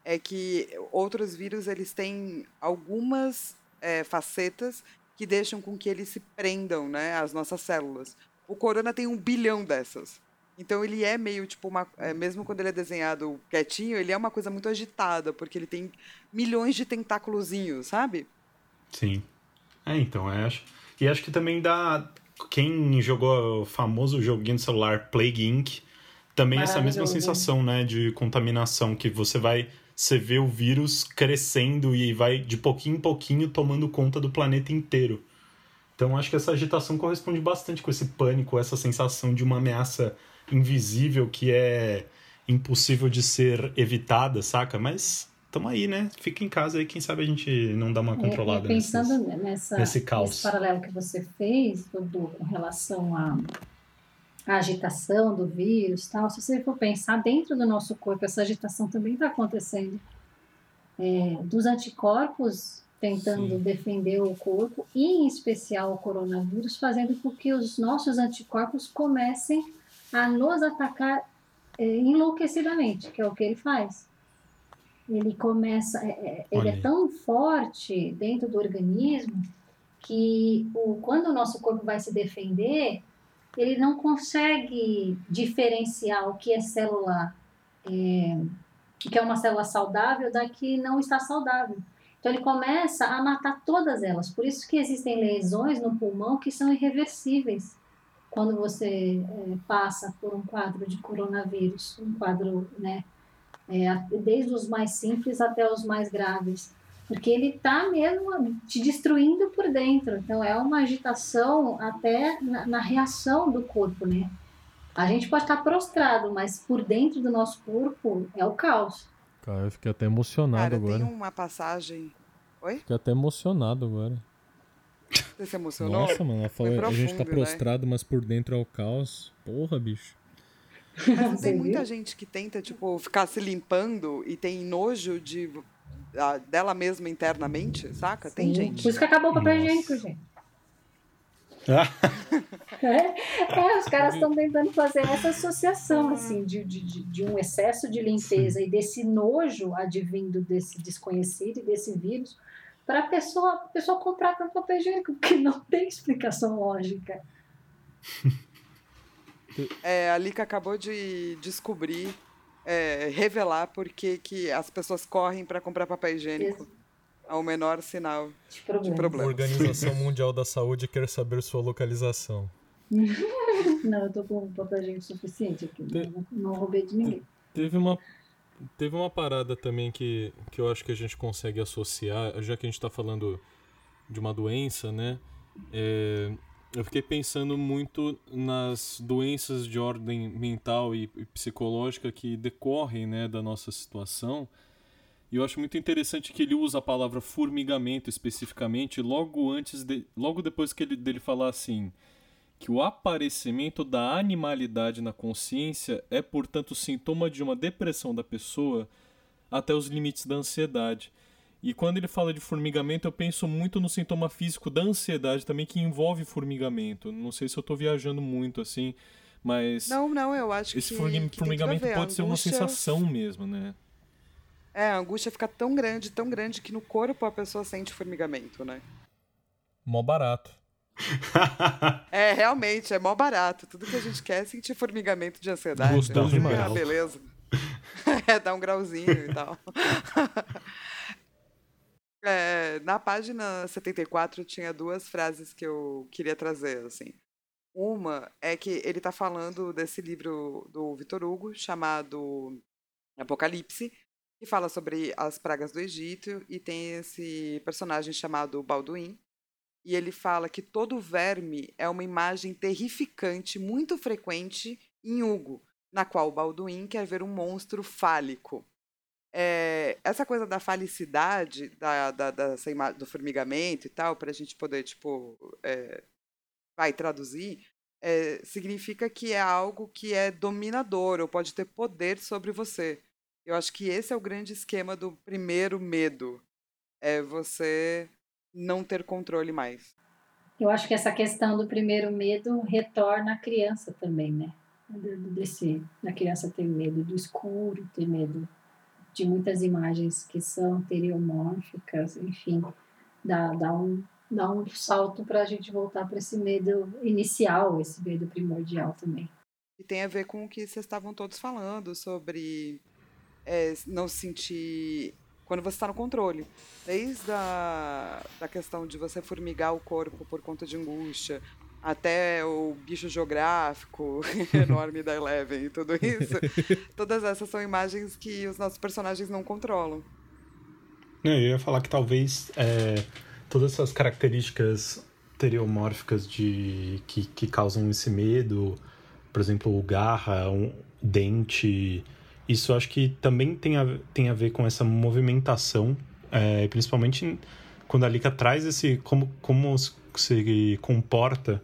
é que outros vírus eles têm algumas é, facetas que deixam com que eles se prendam, né, às nossas células. O corona tem um bilhão dessas. Então ele é meio tipo uma. é, mesmo quando ele é desenhado quietinho, ele é uma coisa muito agitada, porque ele tem milhões de tentáculozinhos, sabe? Sim. É, então, eu acho. E acho que também dá. Quem jogou o famoso joguinho de celular Plague Inc. também essa mesma sensação, né, de contaminação, que você vai. Você vê o vírus crescendo e vai de pouquinho em pouquinho tomando conta do planeta inteiro. Então acho que essa agitação corresponde bastante com esse pânico, essa sensação de uma ameaça invisível que é impossível de ser evitada, saca? Mas tamo aí, né? Fica em casa aí, quem sabe a gente não dá uma É, controlada é, pensando nesses- nessa, nesse caos. nesse paralelo que você fez, Dudu, com relação à, agitação do vírus e tal, se você for pensar dentro do nosso corpo, essa agitação também está acontecendo. É, dos anticorpos tentando Sim. defender o corpo, e em especial o coronavírus, fazendo com que os nossos anticorpos comecem a nos atacar é, enlouquecidamente, que é o que ele faz. ele começa, é, é ele é tão forte dentro do organismo que o, quando o nosso corpo vai se defender, ele não consegue diferenciar o que é célula, é, que é uma célula saudável da que não está saudável. Então ele começa a matar todas elas. Por isso que existem lesões no pulmão que são irreversíveis quando você é, passa por um quadro de coronavírus, um quadro, né, é, desde os mais simples até os mais graves, porque ele está mesmo te destruindo por dentro. Então é uma agitação até na, na, reação do corpo, né? A gente pode estar prostrado, mas por dentro do nosso corpo é o caos. Cara, eu fiquei até emocionado Cara, agora. Tem uma passagem. Oi? Fiquei até emocionado agora. Você se emocionou? Nossa, mano, ela falou, profundo, a gente tá né? prostrado, né? mas por dentro é o caos. Porra, bicho. Mas tem muita gente que tenta, tipo, ficar se limpando e tem nojo de a, dela mesma internamente, saca? Sim. Tem gente. Por isso que acabou o papel higiênico, gente. é, é, os caras estão tentando fazer essa associação assim de, de, de um excesso de limpeza Sim. e desse nojo advindo desse desconhecido e desse vírus para a pessoa, a pessoa comprar tanto papel higiênico, porque não tem explicação lógica. É, a Lika acabou de descobrir, é, revelar porque que as pessoas correm para comprar papel higiênico Isso. ao menor sinal de problema. de problema. A Organização Mundial da Saúde quer saber sua localização. não, eu tô com papel higiênico suficiente aqui. Não, não roubei de ninguém. Teve uma Teve uma parada também que, que eu acho que a gente consegue associar, já que a gente está falando de uma doença, né? É, eu fiquei pensando muito nas doenças de ordem mental e, e psicológica que decorrem né, da nossa situação. E eu acho muito interessante que ele usa a palavra formigamento especificamente logo antes de, logo depois que ele dele falar assim: que o aparecimento da animalidade na consciência é, portanto, sintoma de uma depressão da pessoa até os limites da ansiedade. E quando ele fala de formigamento, eu penso muito no sintoma físico da ansiedade também, que envolve formigamento. Não sei se eu estou viajando muito assim, mas. Não, não, eu acho esse que. Esse formigamento pode angústia... ser uma sensação mesmo, né? É, a angústia fica tão grande, tão grande, que no corpo a pessoa sente formigamento, né? Mó barato. é, realmente, é mó barato. Tudo que a gente quer é sentir formigamento de ansiedade. Gostou né? demais. Ah, beleza. é, dá um grauzinho e tal. É, na página 74 tinha duas frases que eu queria trazer, assim. Uma é que ele está falando desse livro do Vitor Hugo, chamado Apocalipse, que fala sobre as pragas do Egito, e tem esse personagem chamado Balduin, e ele fala que todo verme é uma imagem terrificante muito frequente em Hugo, na qual Balduin quer ver um monstro fálico. É, essa coisa da falicidade, da, da, da do formigamento e tal, para a gente poder, tipo, é, vai traduzir, é, significa que é algo que é dominador ou pode ter poder sobre você. Eu acho que esse é o grande esquema do primeiro medo. É você não ter controle mais. Eu acho que essa questão do primeiro medo retorna à criança também, né? Desse, da criança ter medo do escuro, ter medo de muitas imagens que são teriomórficas, enfim, dá, dá, um, dá um salto para a gente voltar para esse medo inicial, esse medo primordial também. E tem a ver com o que vocês estavam todos falando sobre é, não se sentir quando você está no controle. Desde a da questão de você formigar o corpo por conta de angústia, até o bicho geográfico enorme da Eleven e tudo isso. Todas essas são imagens que os nossos personagens não controlam. Eu ia falar que talvez é, todas essas características teriomórficas de que, que causam esse medo, por exemplo, o garra, um dente, isso acho que também tem a, tem a ver com essa movimentação, é, principalmente quando a Lika traz esse. como, como se comporta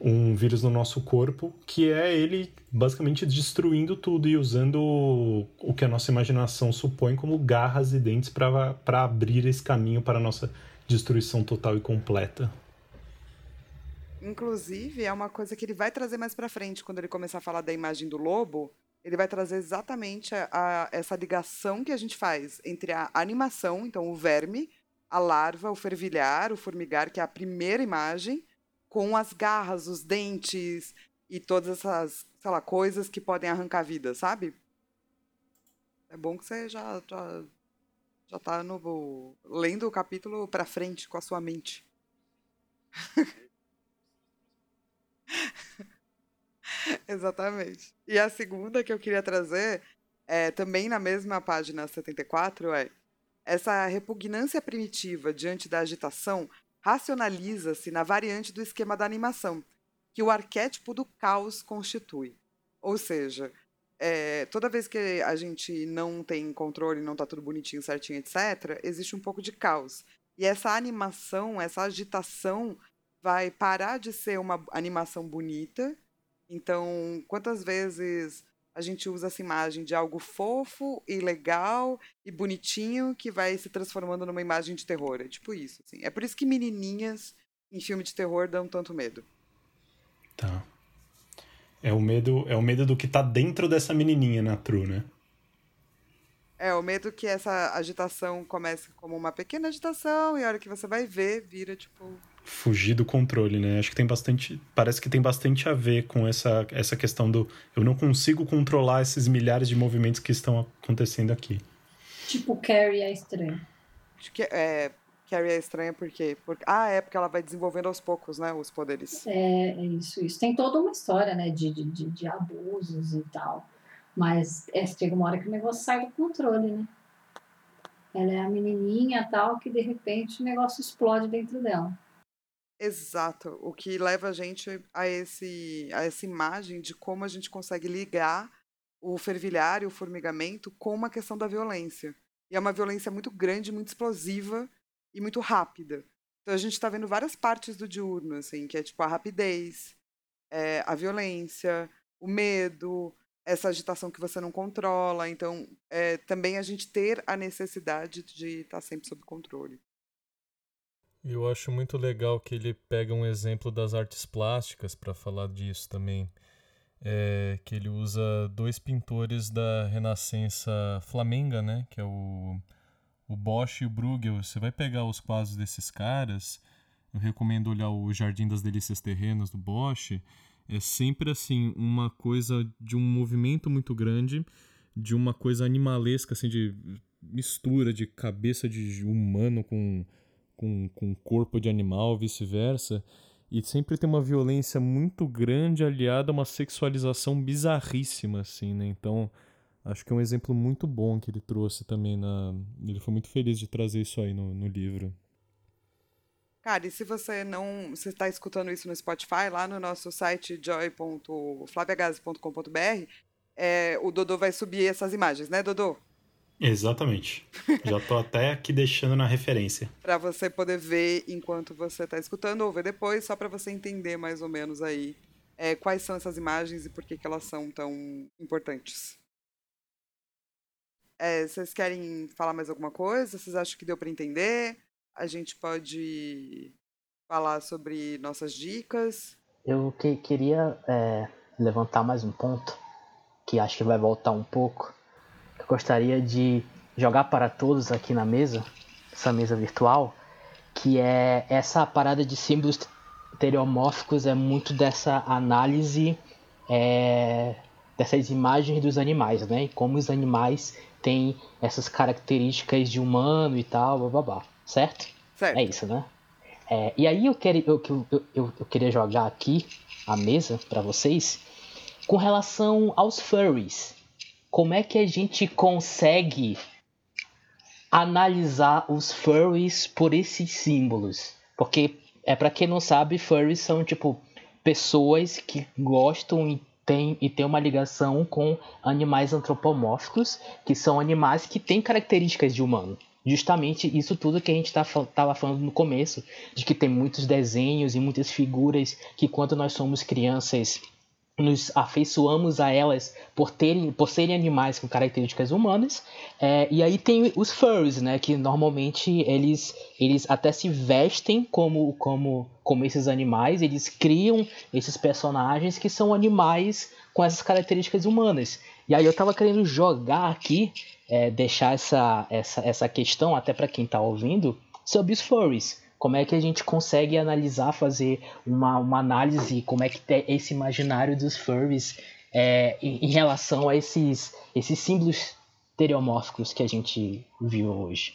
um vírus no nosso corpo, que é ele basicamente destruindo tudo e usando o que a nossa imaginação supõe como garras e dentes para abrir esse caminho para a nossa destruição total e completa. Inclusive, é uma coisa que ele vai trazer mais para frente quando ele começar a falar da imagem do lobo ele vai trazer exatamente a, a, essa ligação que a gente faz entre a animação, então o verme, a larva, o fervilhar, o formigar, que é a primeira imagem, com as garras, os dentes e todas essas, sei lá, coisas que podem arrancar vida, sabe? É bom que você já, já, já tá lendo o capítulo pra frente com a sua mente. Exatamente. E a segunda que eu queria trazer, é, também na mesma página 74, é essa repugnância primitiva diante da agitação racionaliza-se na variante do esquema da animação, que o arquétipo do caos constitui. Ou seja, é, toda vez que a gente não tem controle, não está tudo bonitinho, certinho, etc., existe um pouco de caos. E essa animação, essa agitação, vai parar de ser uma animação bonita então, quantas vezes a gente usa essa imagem de algo fofo e legal e bonitinho que vai se transformando numa imagem de terror? É tipo isso, assim. É por isso que menininhas em filme de terror dão tanto medo. Tá. É o medo, é o medo do que tá dentro dessa menininha na True, né? É, o medo que essa agitação comece como uma pequena agitação e a hora que você vai ver, vira tipo fugir do controle, né? Acho que tem bastante, parece que tem bastante a ver com essa, essa questão do eu não consigo controlar esses milhares de movimentos que estão acontecendo aqui. Tipo Carrie é estranha. Acho que é Carrie é estranha porque, porque ah, é porque ela vai desenvolvendo aos poucos, né, os poderes. É, é isso, isso. Tem toda uma história, né, de, de, de abusos e tal. Mas é, chega uma hora que o negócio sai do controle, né? Ela é a menininha tal que de repente o negócio explode dentro dela. Exato, o que leva a gente a esse a essa imagem de como a gente consegue ligar o fervilhar e o formigamento com uma questão da violência. E é uma violência muito grande, muito explosiva e muito rápida. Então a gente está vendo várias partes do diurno, assim, que é tipo a rapidez, é, a violência, o medo, essa agitação que você não controla. Então, é, também a gente ter a necessidade de estar tá sempre sob controle. Eu acho muito legal que ele pega um exemplo das artes plásticas para falar disso também. É, que ele usa dois pintores da Renascença flamenga, né? Que é o, o Bosch e o Bruegel. Você vai pegar os quadros desses caras, eu recomendo olhar o Jardim das Delícias Terrenas do Bosch. É sempre assim, uma coisa de um movimento muito grande, de uma coisa animalesca, assim, de mistura de cabeça de humano com com, com corpo de animal, vice-versa. E sempre tem uma violência muito grande aliada a uma sexualização bizarríssima, assim, né? Então, acho que é um exemplo muito bom que ele trouxe também na... Ele foi muito feliz de trazer isso aí no, no livro. Cara, e se você não. Você está escutando isso no Spotify, lá no nosso site joy.flaviagase.com.br, é, o Dodô vai subir essas imagens, né, Dodô? Exatamente. Já tô até aqui deixando na referência. para você poder ver enquanto você está escutando ou ver depois, só para você entender mais ou menos aí é, quais são essas imagens e por que, que elas são tão importantes. É, vocês querem falar mais alguma coisa? Vocês acham que deu para entender? A gente pode falar sobre nossas dicas. Eu que, queria é, levantar mais um ponto que acho que vai voltar um pouco gostaria de jogar para todos aqui na mesa, essa mesa virtual, que é essa parada de símbolos estereomórficos é muito dessa análise é, dessas imagens dos animais, né? E como os animais têm essas características de humano e tal, blá, certo? certo. É isso, né? É, e aí eu, quero, eu, eu, eu, eu queria jogar aqui a mesa para vocês com relação aos furries como é que a gente consegue analisar os furries por esses símbolos? Porque é para quem não sabe, furries são tipo pessoas que gostam e tem, e tem uma ligação com animais antropomórficos, que são animais que têm características de humano. Justamente isso tudo que a gente estava tá, falando no começo, de que tem muitos desenhos e muitas figuras que quando nós somos crianças nos afeiçoamos a elas por terem por serem animais com características humanas é, e aí tem os furries né que normalmente eles eles até se vestem como como como esses animais eles criam esses personagens que são animais com essas características humanas. E aí eu tava querendo jogar aqui, é, deixar essa, essa, essa questão até para quem tá ouvindo, sobre os furries. Como é que a gente consegue analisar, fazer uma, uma análise, como é que é esse imaginário dos furries é, em, em, relação a esses, esses símbolos estereomórficos que a gente viu hoje.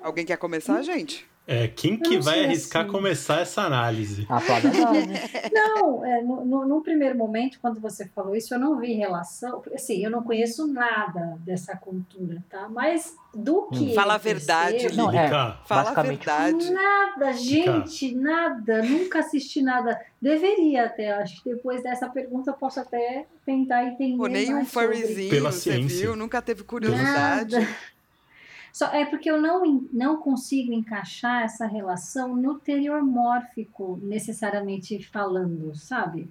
Alguém quer começar, gente? É, quem que vai arriscar assim. começar essa análise? A Flávia Não, é, no, no, no, primeiro momento, quando você falou isso, eu não vi relação. Assim, eu não conheço nada dessa cultura, tá? Mas do que. Hum. Fala a verdade, não, é, Fala a verdade. Nada, gente, nada. Nunca assisti nada. Deveria até, acho que depois dessa pergunta eu posso até tentar entender. Pô, nem um furryzinho, Pela você ciência. viu? Nunca teve curiosidade. Nada. Só é porque eu não, não consigo encaixar essa relação no teriomórfico, necessariamente falando, sabe?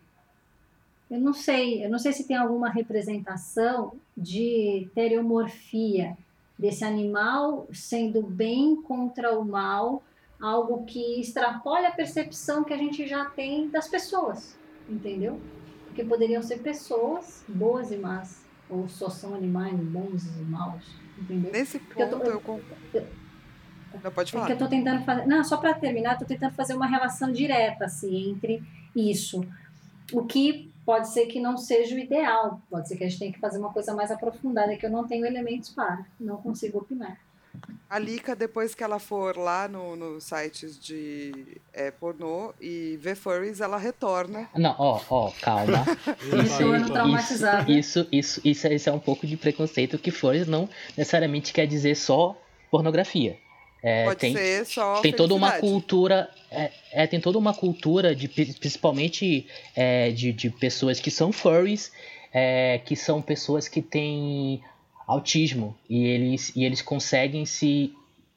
Eu não sei, eu não sei se tem alguma representação de teriomorfia desse animal sendo bem contra o mal, algo que extrapola a percepção que a gente já tem das pessoas, entendeu? Porque poderiam ser pessoas boas e más, ou só são animais bons e maus. Entendeu? Nesse ponto eu, tô, eu, concordo. Não pode falar. É que eu tô tentando fazer. Não, só para terminar, eu tô tentando fazer uma relação direta assim, entre isso. O que pode ser que não seja o ideal. Pode ser que a gente tenha que fazer uma coisa mais aprofundada que eu não tenho elementos para. Não consigo opinar. A Lika, depois que ela for lá nos no sites de é, pornô e ver furries, ela retorna. Não, ó, ó, calma. isso, isso, isso, isso, isso, isso é um pouco de preconceito que furries não necessariamente quer dizer só pornografia. É, Pode tem, ser só tem toda uma cultura é, é, tem toda uma cultura de principalmente é, de, de pessoas que são furries é, que são pessoas que têm autismo e eles, e eles conseguem se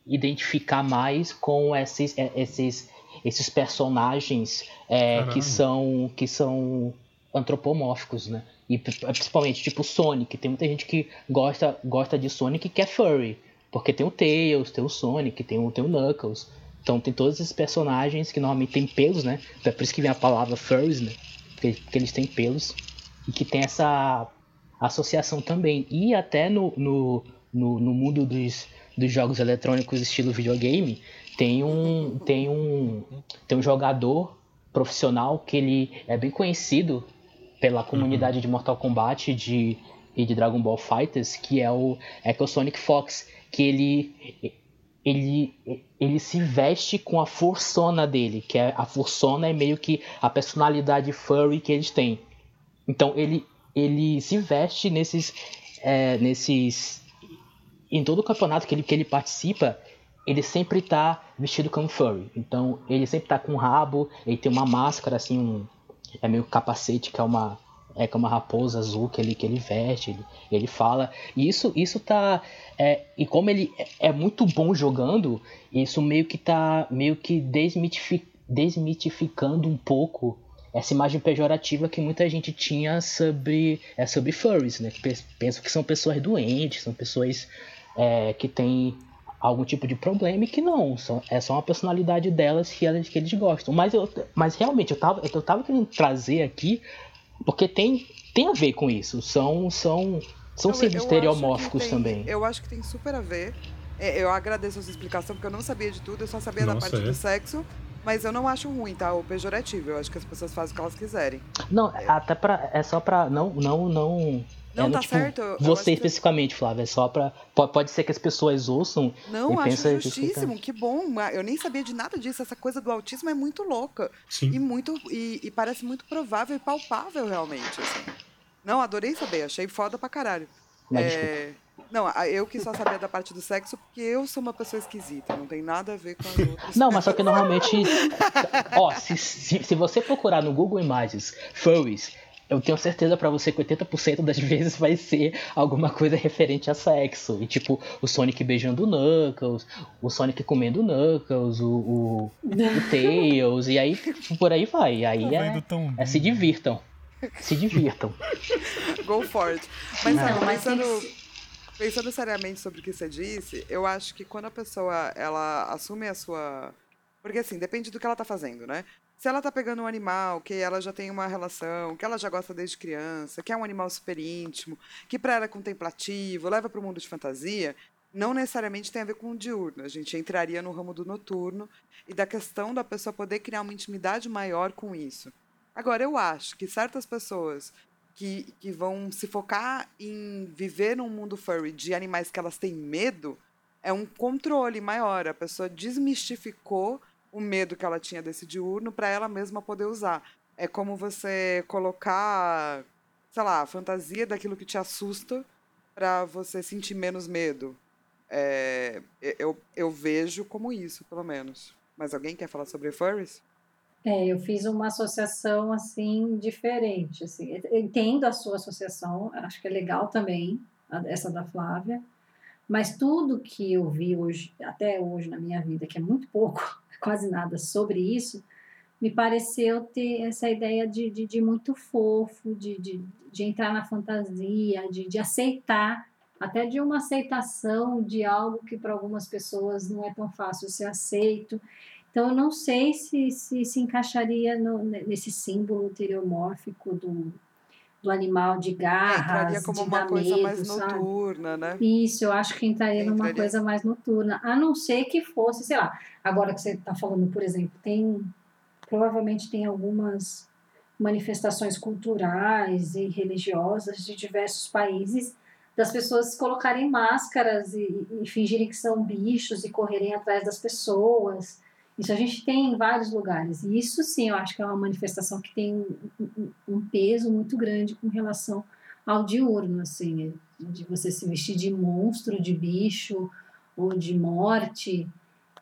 identificar mais com esses, é, esses, esses personagens é, que são que são antropomórficos, né? E principalmente tipo Sonic, tem muita gente que gosta gosta de Sonic que é furry, porque tem o Tails, tem o Sonic, tem o, tem o Knuckles. Então tem todos esses personagens que normalmente têm pelos, né? É por isso que vem a palavra furries, né? Porque, porque eles têm pelos e que tem essa associação também. E até no, no, no, no mundo dos, dos jogos eletrônicos estilo videogame, tem um, tem um, tem um jogador profissional que ele é bem conhecido pela comunidade uhum. de Mortal Kombat de, e de Dragon Ball Fighters, que é o, é, que é o Sonic Fox, que ele, ele, ele se veste com a forçona dele, que é a forçona é meio que a personalidade furry que eles têm. Então ele, ele se veste nesses. É, nesses. Em todo o campeonato que ele, que ele participa, ele sempre tá vestido como furry. Então, ele sempre tá com um rabo, ele tem uma máscara, assim, um. É meio capacete, que é uma. É que é uma raposa azul que ele, que ele veste, ele, ele fala. E isso, isso tá. É, e como ele é muito bom jogando, isso meio que tá meio que desmitific, desmitificando um pouco essa imagem pejorativa que muita gente tinha sobre, é, sobre furries, né? Que pensam que são pessoas doentes, são pessoas é, que têm algum tipo de problema e que não, são, é só uma personalidade delas que, elas, que eles gostam. Mas, eu, mas realmente, eu tava, eu tava querendo trazer aqui, porque tem, tem a ver com isso. São, são, são sempre estereomórficos tem, também. Eu acho que tem super a ver. É, eu agradeço a sua explicação, porque eu não sabia de tudo, eu só sabia Nossa, da parte é? do sexo. Mas eu não acho ruim, tá? O pejorativo. Eu acho que as pessoas fazem o que elas quiserem. Não, é. até pra. É só pra. Não, não, não. Não, é, tá tipo, certo. Você especificamente, que... Flávia, é só pra. Pode ser que as pessoas ouçam. Não, e acho justíssimo, que bom. Eu nem sabia de nada disso. Essa coisa do autismo é muito louca. Sim. E, muito, e, e parece muito provável e palpável, realmente. Assim. Não, adorei saber, achei foda pra caralho. Mas, é... Não, eu que só sabia da parte do sexo porque eu sou uma pessoa esquisita, não tem nada a ver com as outras. Não, mas só que normalmente. ó, se, se, se você procurar no Google Imagens furries, eu tenho certeza para você que 80% das vezes vai ser alguma coisa referente a sexo. E tipo, o Sonic beijando o Knuckles, o Sonic comendo o Knuckles, o, o, o Tails, e aí por aí vai. Aí tá é, é se divirtam. Se divirtam. Go for it. Mas, não, mas pensando. Pensando seriamente sobre o que você disse, eu acho que quando a pessoa ela assume a sua. Porque assim, depende do que ela está fazendo, né? Se ela tá pegando um animal que ela já tem uma relação, que ela já gosta desde criança, que é um animal super íntimo, que para ela é contemplativo, leva para o mundo de fantasia, não necessariamente tem a ver com o diurno. A gente entraria no ramo do noturno e da questão da pessoa poder criar uma intimidade maior com isso. Agora, eu acho que certas pessoas que, que vão se focar em viver num mundo furry de animais que elas têm medo é um controle maior. A pessoa desmistificou o medo que ela tinha desse diurno para ela mesma poder usar. É como você colocar, sei lá, a fantasia daquilo que te assusta para você sentir menos medo. É, eu, eu vejo como isso, pelo menos. Mas alguém quer falar sobre furries? É, eu fiz uma associação assim diferente. Assim. Entendo a sua associação, acho que é legal também, essa da Flávia, mas tudo que eu vi hoje, até hoje na minha vida, que é muito pouco, quase nada sobre isso, me pareceu ter essa ideia de, de, de muito fofo, de, de, de, entrar na fantasia, de, de aceitar, até de uma aceitação de algo que para algumas pessoas não é tão fácil ser aceito. Então, eu não sei se se, se encaixaria no, nesse símbolo teriomórfico do, do animal de garras, é, entraria como de uma coisa medo, mais sabe? noturna, né? Isso, eu acho que entraria, entraria numa coisa mais noturna, a não ser que fosse, sei lá, agora que você está falando, por exemplo, tem provavelmente tem algumas manifestações culturais e religiosas de diversos países das pessoas colocarem máscaras e, e fingirem que são bichos e correrem atrás das pessoas. Isso a gente tem em vários lugares. E isso sim, eu acho que é uma manifestação que tem um, um peso muito grande com relação ao diurno, assim, de você se vestir de monstro, de bicho ou de morte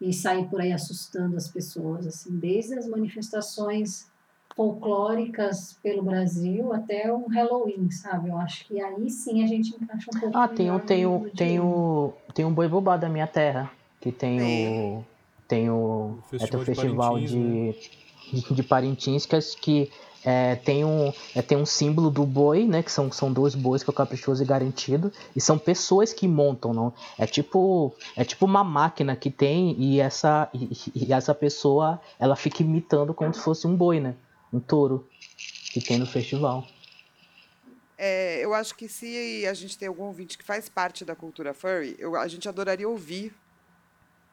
e sair por aí assustando as pessoas, assim, desde as manifestações folclóricas pelo Brasil até o Halloween, sabe? Eu acho que aí sim a gente encaixa um pouco. Ah, tem o tem o tem o tem um boi bobá da minha terra que tem o tem o, o festival, é, o festival de, Parintins, de, de Parintins que, que é, tem, um, é, tem um símbolo do boi, né? Que são, são dois bois que é o caprichoso e garantido. E são pessoas que montam, não? É tipo, é tipo uma máquina que tem e essa, e, e essa pessoa ela fica imitando como se fosse um boi, né? Um touro que tem no festival. É, eu acho que se a gente tem algum ouvinte que faz parte da cultura furry, eu, a gente adoraria ouvir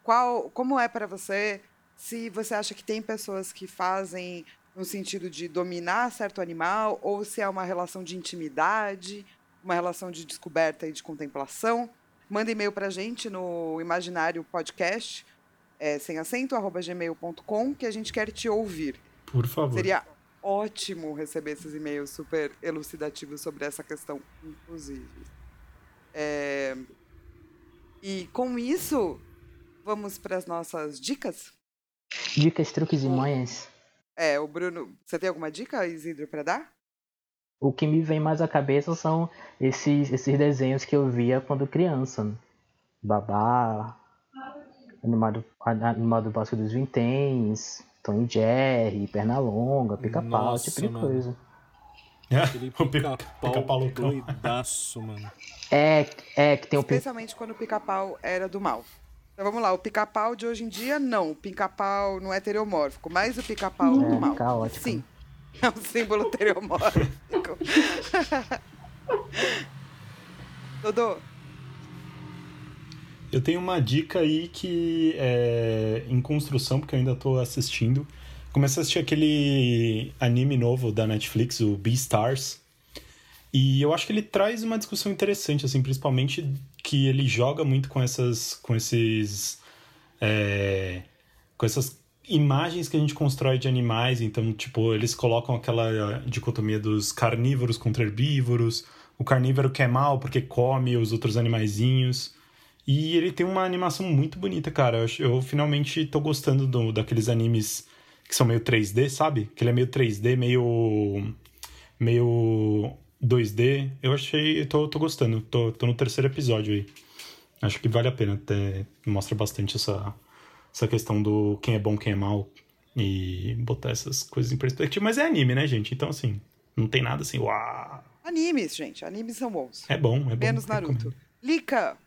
qual, como é para você, se você acha que tem pessoas que fazem no sentido de dominar certo animal, ou se é uma relação de intimidade, uma relação de descoberta e de contemplação. Manda e-mail para a gente no imaginário podcast, é, sem acento, arroba gmail.com, que a gente quer te ouvir. Por favor. Seria ótimo receber esses e-mails super elucidativos sobre essa questão, inclusive. É... E com isso, Vamos para as nossas dicas? Dicas, truques e manhas. É, o Bruno. Você tem alguma dica, Isidro, para dar? O que me vem mais à cabeça são esses, esses desenhos que eu via quando criança. Né? Babá, Animado, animado Bosque dos Vinténs, Tom e Jerry, Pernalonga, Pica-Pau, tipo de mano. coisa. Aquele pica-pau pica doidaço, mano. É, é, que tem o... Especialmente quando o pica-pau era do mal. Então vamos lá, o pica-pau de hoje em dia, não. O pica-pau não é teriomórfico, mas o pica-pau é, do mal. Caótico. Sim. É um símbolo teriomórfico. Dodô. Eu tenho uma dica aí que é em construção, porque eu ainda estou assistindo. Comecei a assistir aquele anime novo da Netflix, o Beastars. E eu acho que ele traz uma discussão interessante, assim, principalmente que ele joga muito com essas, com esses, é, com essas imagens que a gente constrói de animais. Então, tipo, eles colocam aquela dicotomia dos carnívoros contra herbívoros, o carnívoro que é mal porque come os outros animaizinhos. E ele tem uma animação muito bonita, cara. Eu, eu finalmente tô gostando do, daqueles animes que são meio 3D, sabe? Que ele é meio 3D, meio. meio 2D, eu achei. Eu tô, tô gostando. Tô, tô no terceiro episódio aí. Acho que vale a pena. Até, mostra bastante essa, essa questão do quem é bom, quem é mal. E botar essas coisas em perspectiva. Mas é anime, né, gente? Então, assim, não tem nada assim, uau. Animes, gente. Animes são bons. É bom, é bom. Menos Naruto. Lika!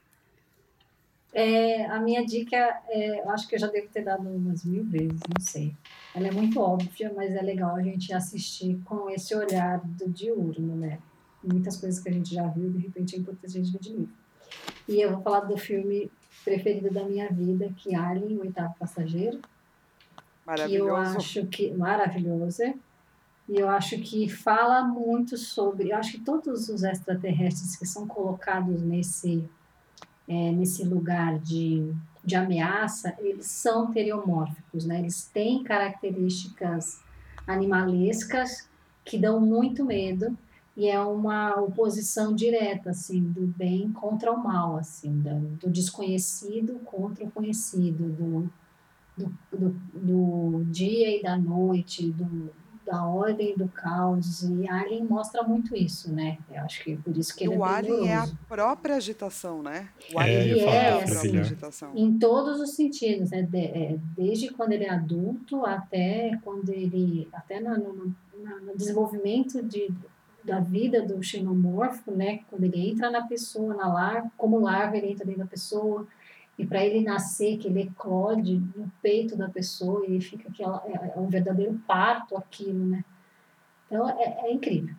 É, a minha dica, é, eu acho que eu já devo ter dado umas mil vezes, não sei. Ela é muito óbvia, mas é legal a gente assistir com esse olhar do diurno, né? Muitas coisas que a gente já viu, de repente é importante a gente ver de novo. E eu vou falar do filme preferido da minha vida, que é Alien, o oitavo passageiro. Que eu acho que maravilhoso. E eu acho que fala muito sobre. Eu acho que todos os extraterrestres que são colocados nesse, é, nesse lugar de, de ameaça, eles são teriomórficos, né? Eles têm características animalescas que dão muito medo e é uma oposição direta assim do bem contra o mal assim do, do desconhecido contra o conhecido do, do, do, do dia e da noite do, da ordem do caos e Alien mostra muito isso, né? Eu acho que por isso que ele o é Alien é a própria agitação, né? O É, Alien eu é, a assim, própria agitação. em todos os sentidos, né? De- é, desde quando ele é adulto até quando ele até no, na- no desenvolvimento de, da vida do xenomorfo, né? Quando ele entra na pessoa, na larva, como larva ele entra dentro da pessoa e para ele nascer, que ele eclode no peito da pessoa e fica aquela é, é um verdadeiro parto aquilo, né? Então é, é incrível,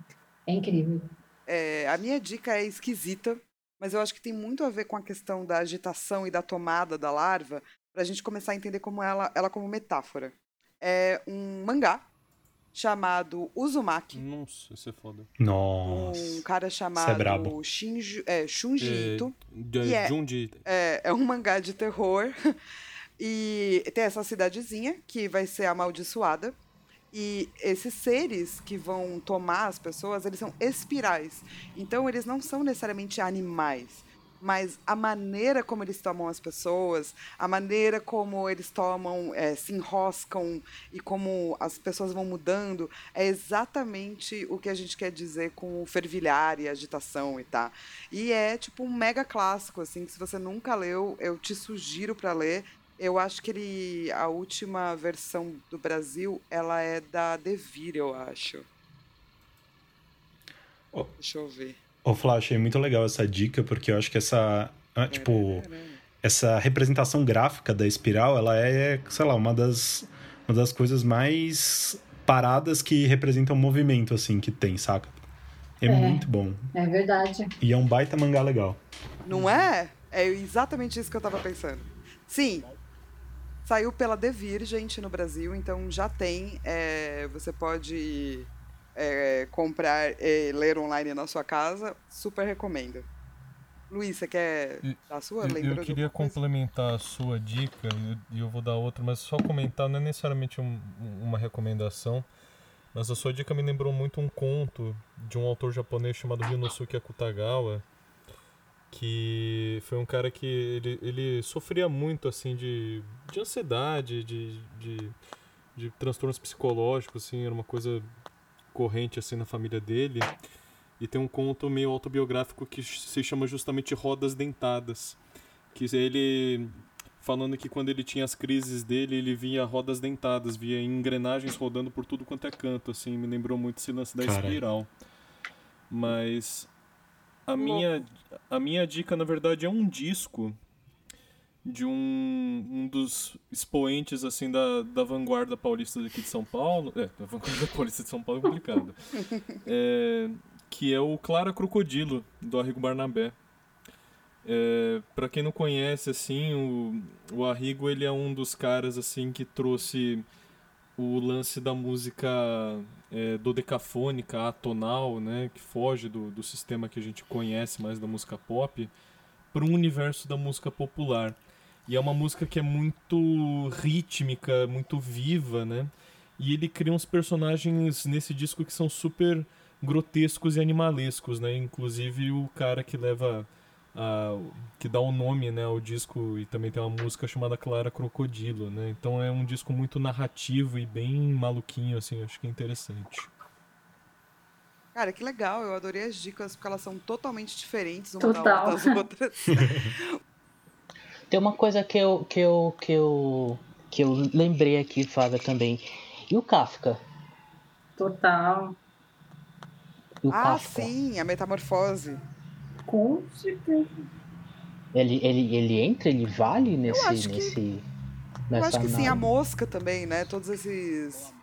é incrível. É, a minha dica é esquisita, mas eu acho que tem muito a ver com a questão da agitação e da tomada da larva, para a gente começar a entender como ela, ela como metáfora. É um mangá chamado Uzumaki, Nossa, isso é foda. Nossa. um cara é chamado brabo. Shinju, é, Shunji Ito. E é- Junji. É, é um mangá de terror. E tem essa cidadezinha que vai ser amaldiçoada. E esses seres que vão tomar as pessoas, eles são espirais. Então, eles não são necessariamente animais. Mas a maneira como eles tomam as pessoas, a maneira como eles tomam, é, se enroscam e como as pessoas vão mudando, é exatamente o que a gente quer dizer com o fervilhar e agitação e tá. E é tipo um mega clássico, assim, que se você nunca leu, eu te sugiro para ler. Eu acho que ele. A última versão do Brasil, ela é da Devir, eu acho. Ô. Deixa eu ver. Ô, Flá, achei muito legal essa dica, porque eu acho que essa. ah, Tipo, essa representação gráfica da espiral, ela é, sei lá, uma das, uma das coisas mais paradas que representam o movimento, assim, que tem, saca? É, É. muito bom. É verdade. E é um baita mangá legal. Não é? É exatamente isso que eu tava pensando. Sim. Saiu pela Devir, gente, no Brasil, então já tem. é, você pode é, comprar e ler online na sua casa. Super recomendo. Luiz, você quer dar a sua? Eu, eu queria complementar a sua dica e eu, eu vou dar outra, mas só comentar, não é necessariamente um- uma recomendação, mas a sua dica me lembrou muito um conto de um autor japonês chamado Ryunosuke Akutagawa, que foi um cara que ele, ele sofria muito assim de, de ansiedade, de, de, de transtornos psicológicos, assim, era uma coisa corrente assim na família dele. E tem um conto meio autobiográfico que se chama justamente Rodas Dentadas. Que ele falando que quando ele tinha as crises dele, ele via rodas dentadas, via engrenagens rodando por tudo quanto é canto, assim, me lembrou muito esse lance da Caralho. espiral. Mas a minha, a minha dica, na verdade, é um disco de um, um dos expoentes assim da, da vanguarda paulista daqui de São Paulo. É, da vanguarda paulista de São Paulo é complicado. É, que é o Clara Crocodilo, do Arrigo Barnabé. É, para quem não conhece, assim, o, o Arrigo ele é um dos caras assim que trouxe o lance da música é, dodecafônica, atonal, né, que foge do, do sistema que a gente conhece mais da música pop, para um universo da música popular. E é uma música que é muito rítmica, muito viva, né? E ele cria uns personagens nesse disco que são super grotescos e animalescos, né? Inclusive o cara que leva a, que dá o nome, né, ao disco e também tem uma música chamada Clara Crocodilo, né? Então é um disco muito narrativo e bem maluquinho, assim, acho que é interessante. Cara, que legal, eu adorei as dicas, porque elas são totalmente diferentes uma Total. da- das outras. Tem uma coisa que eu, que eu, que eu, que eu lembrei aqui, Flávia, também. E o Kafka? Total. O ah, Kafka? sim, a metamorfose. Com certeza. Ele, ele, ele entra, ele vale nesse. acho que- nesse Eu nessa acho que sim, a mosca também, né? Todos esses.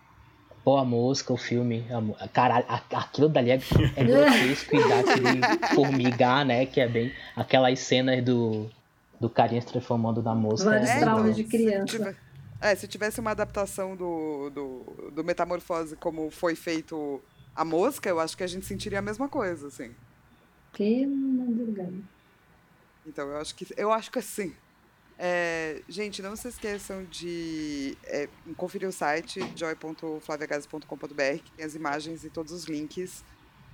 Pô, a mosca, o filme. A, caralho, a- aquilo dali é, é grotesco e dá aquele formigar, né? Que é bem. Aquelas cenas do, do carinha se transformando na mosca. Vários é, traumas de se criança. é, se tivesse uma adaptação do, do, do Metamorfose como foi feito a mosca, eu acho que a gente sentiria a mesma coisa, assim. Pelo madrugada. Então, eu acho que eu acho que assim. É, gente, não se esqueçam de é, conferir o site joy.flaviagases.com.br, que tem as imagens e todos os links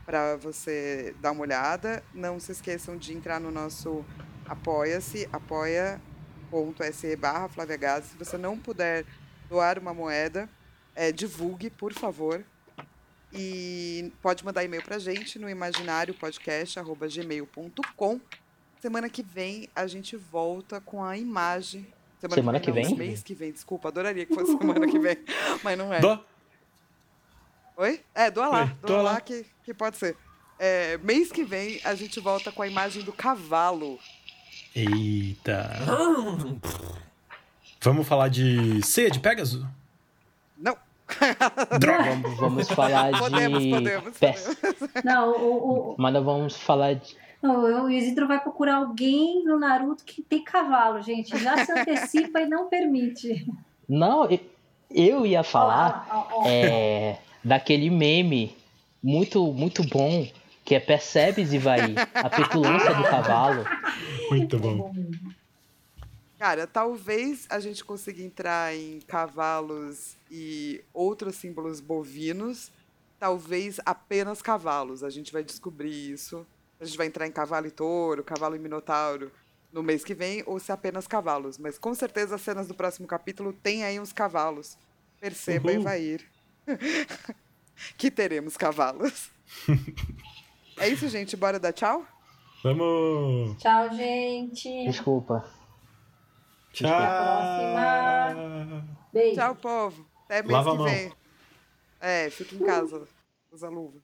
para você dar uma olhada. Não se esqueçam de entrar no nosso apoia-se, apoia.se barra flaviagases. Se você não puder doar uma moeda, é, divulgue, por favor. E pode mandar e-mail pra gente no imaginariopodcast.gmail.com. Semana que vem a gente volta com a imagem. Semana que não, vem? Mês que vem, desculpa, adoraria que fosse semana que vem, mas não é. Dó. Oi? É, doa lá, Oi, doa doa lá lá. que, que pode ser. É, mês que vem a gente volta com a imagem do cavalo. Eita. Vamos falar de ceia de Pegasus? Não, Droga. Vamos, vamos falar de. podemos, podemos, podemos. Não, o, o, Mas nós vamos falar de. não, o Isidro vai procurar alguém no Naruto que tem cavalo, gente. Já se antecipa e não permite. Não, eu- ia falar. É, daquele meme muito, muito bom que é Percebes, Ivaí, a petulância do cavalo. Muito bom. Cara, talvez a gente consiga entrar em cavalos e outros símbolos bovinos. Talvez apenas cavalos. A gente vai descobrir isso. A gente vai entrar em cavalo e touro, cavalo e minotauro no mês que vem, ou se apenas cavalos. Mas com certeza as cenas do próximo capítulo tem aí uns cavalos. Perceba, Uhul. Evair, que teremos cavalos. é isso, gente. Bora dar tchau? Vamos. Tchau, gente. Desculpa. Tchau. a próxima. Beijo. Tchau, povo. Até mês Lava que mão. vem. É, fica em casa. Usa luva.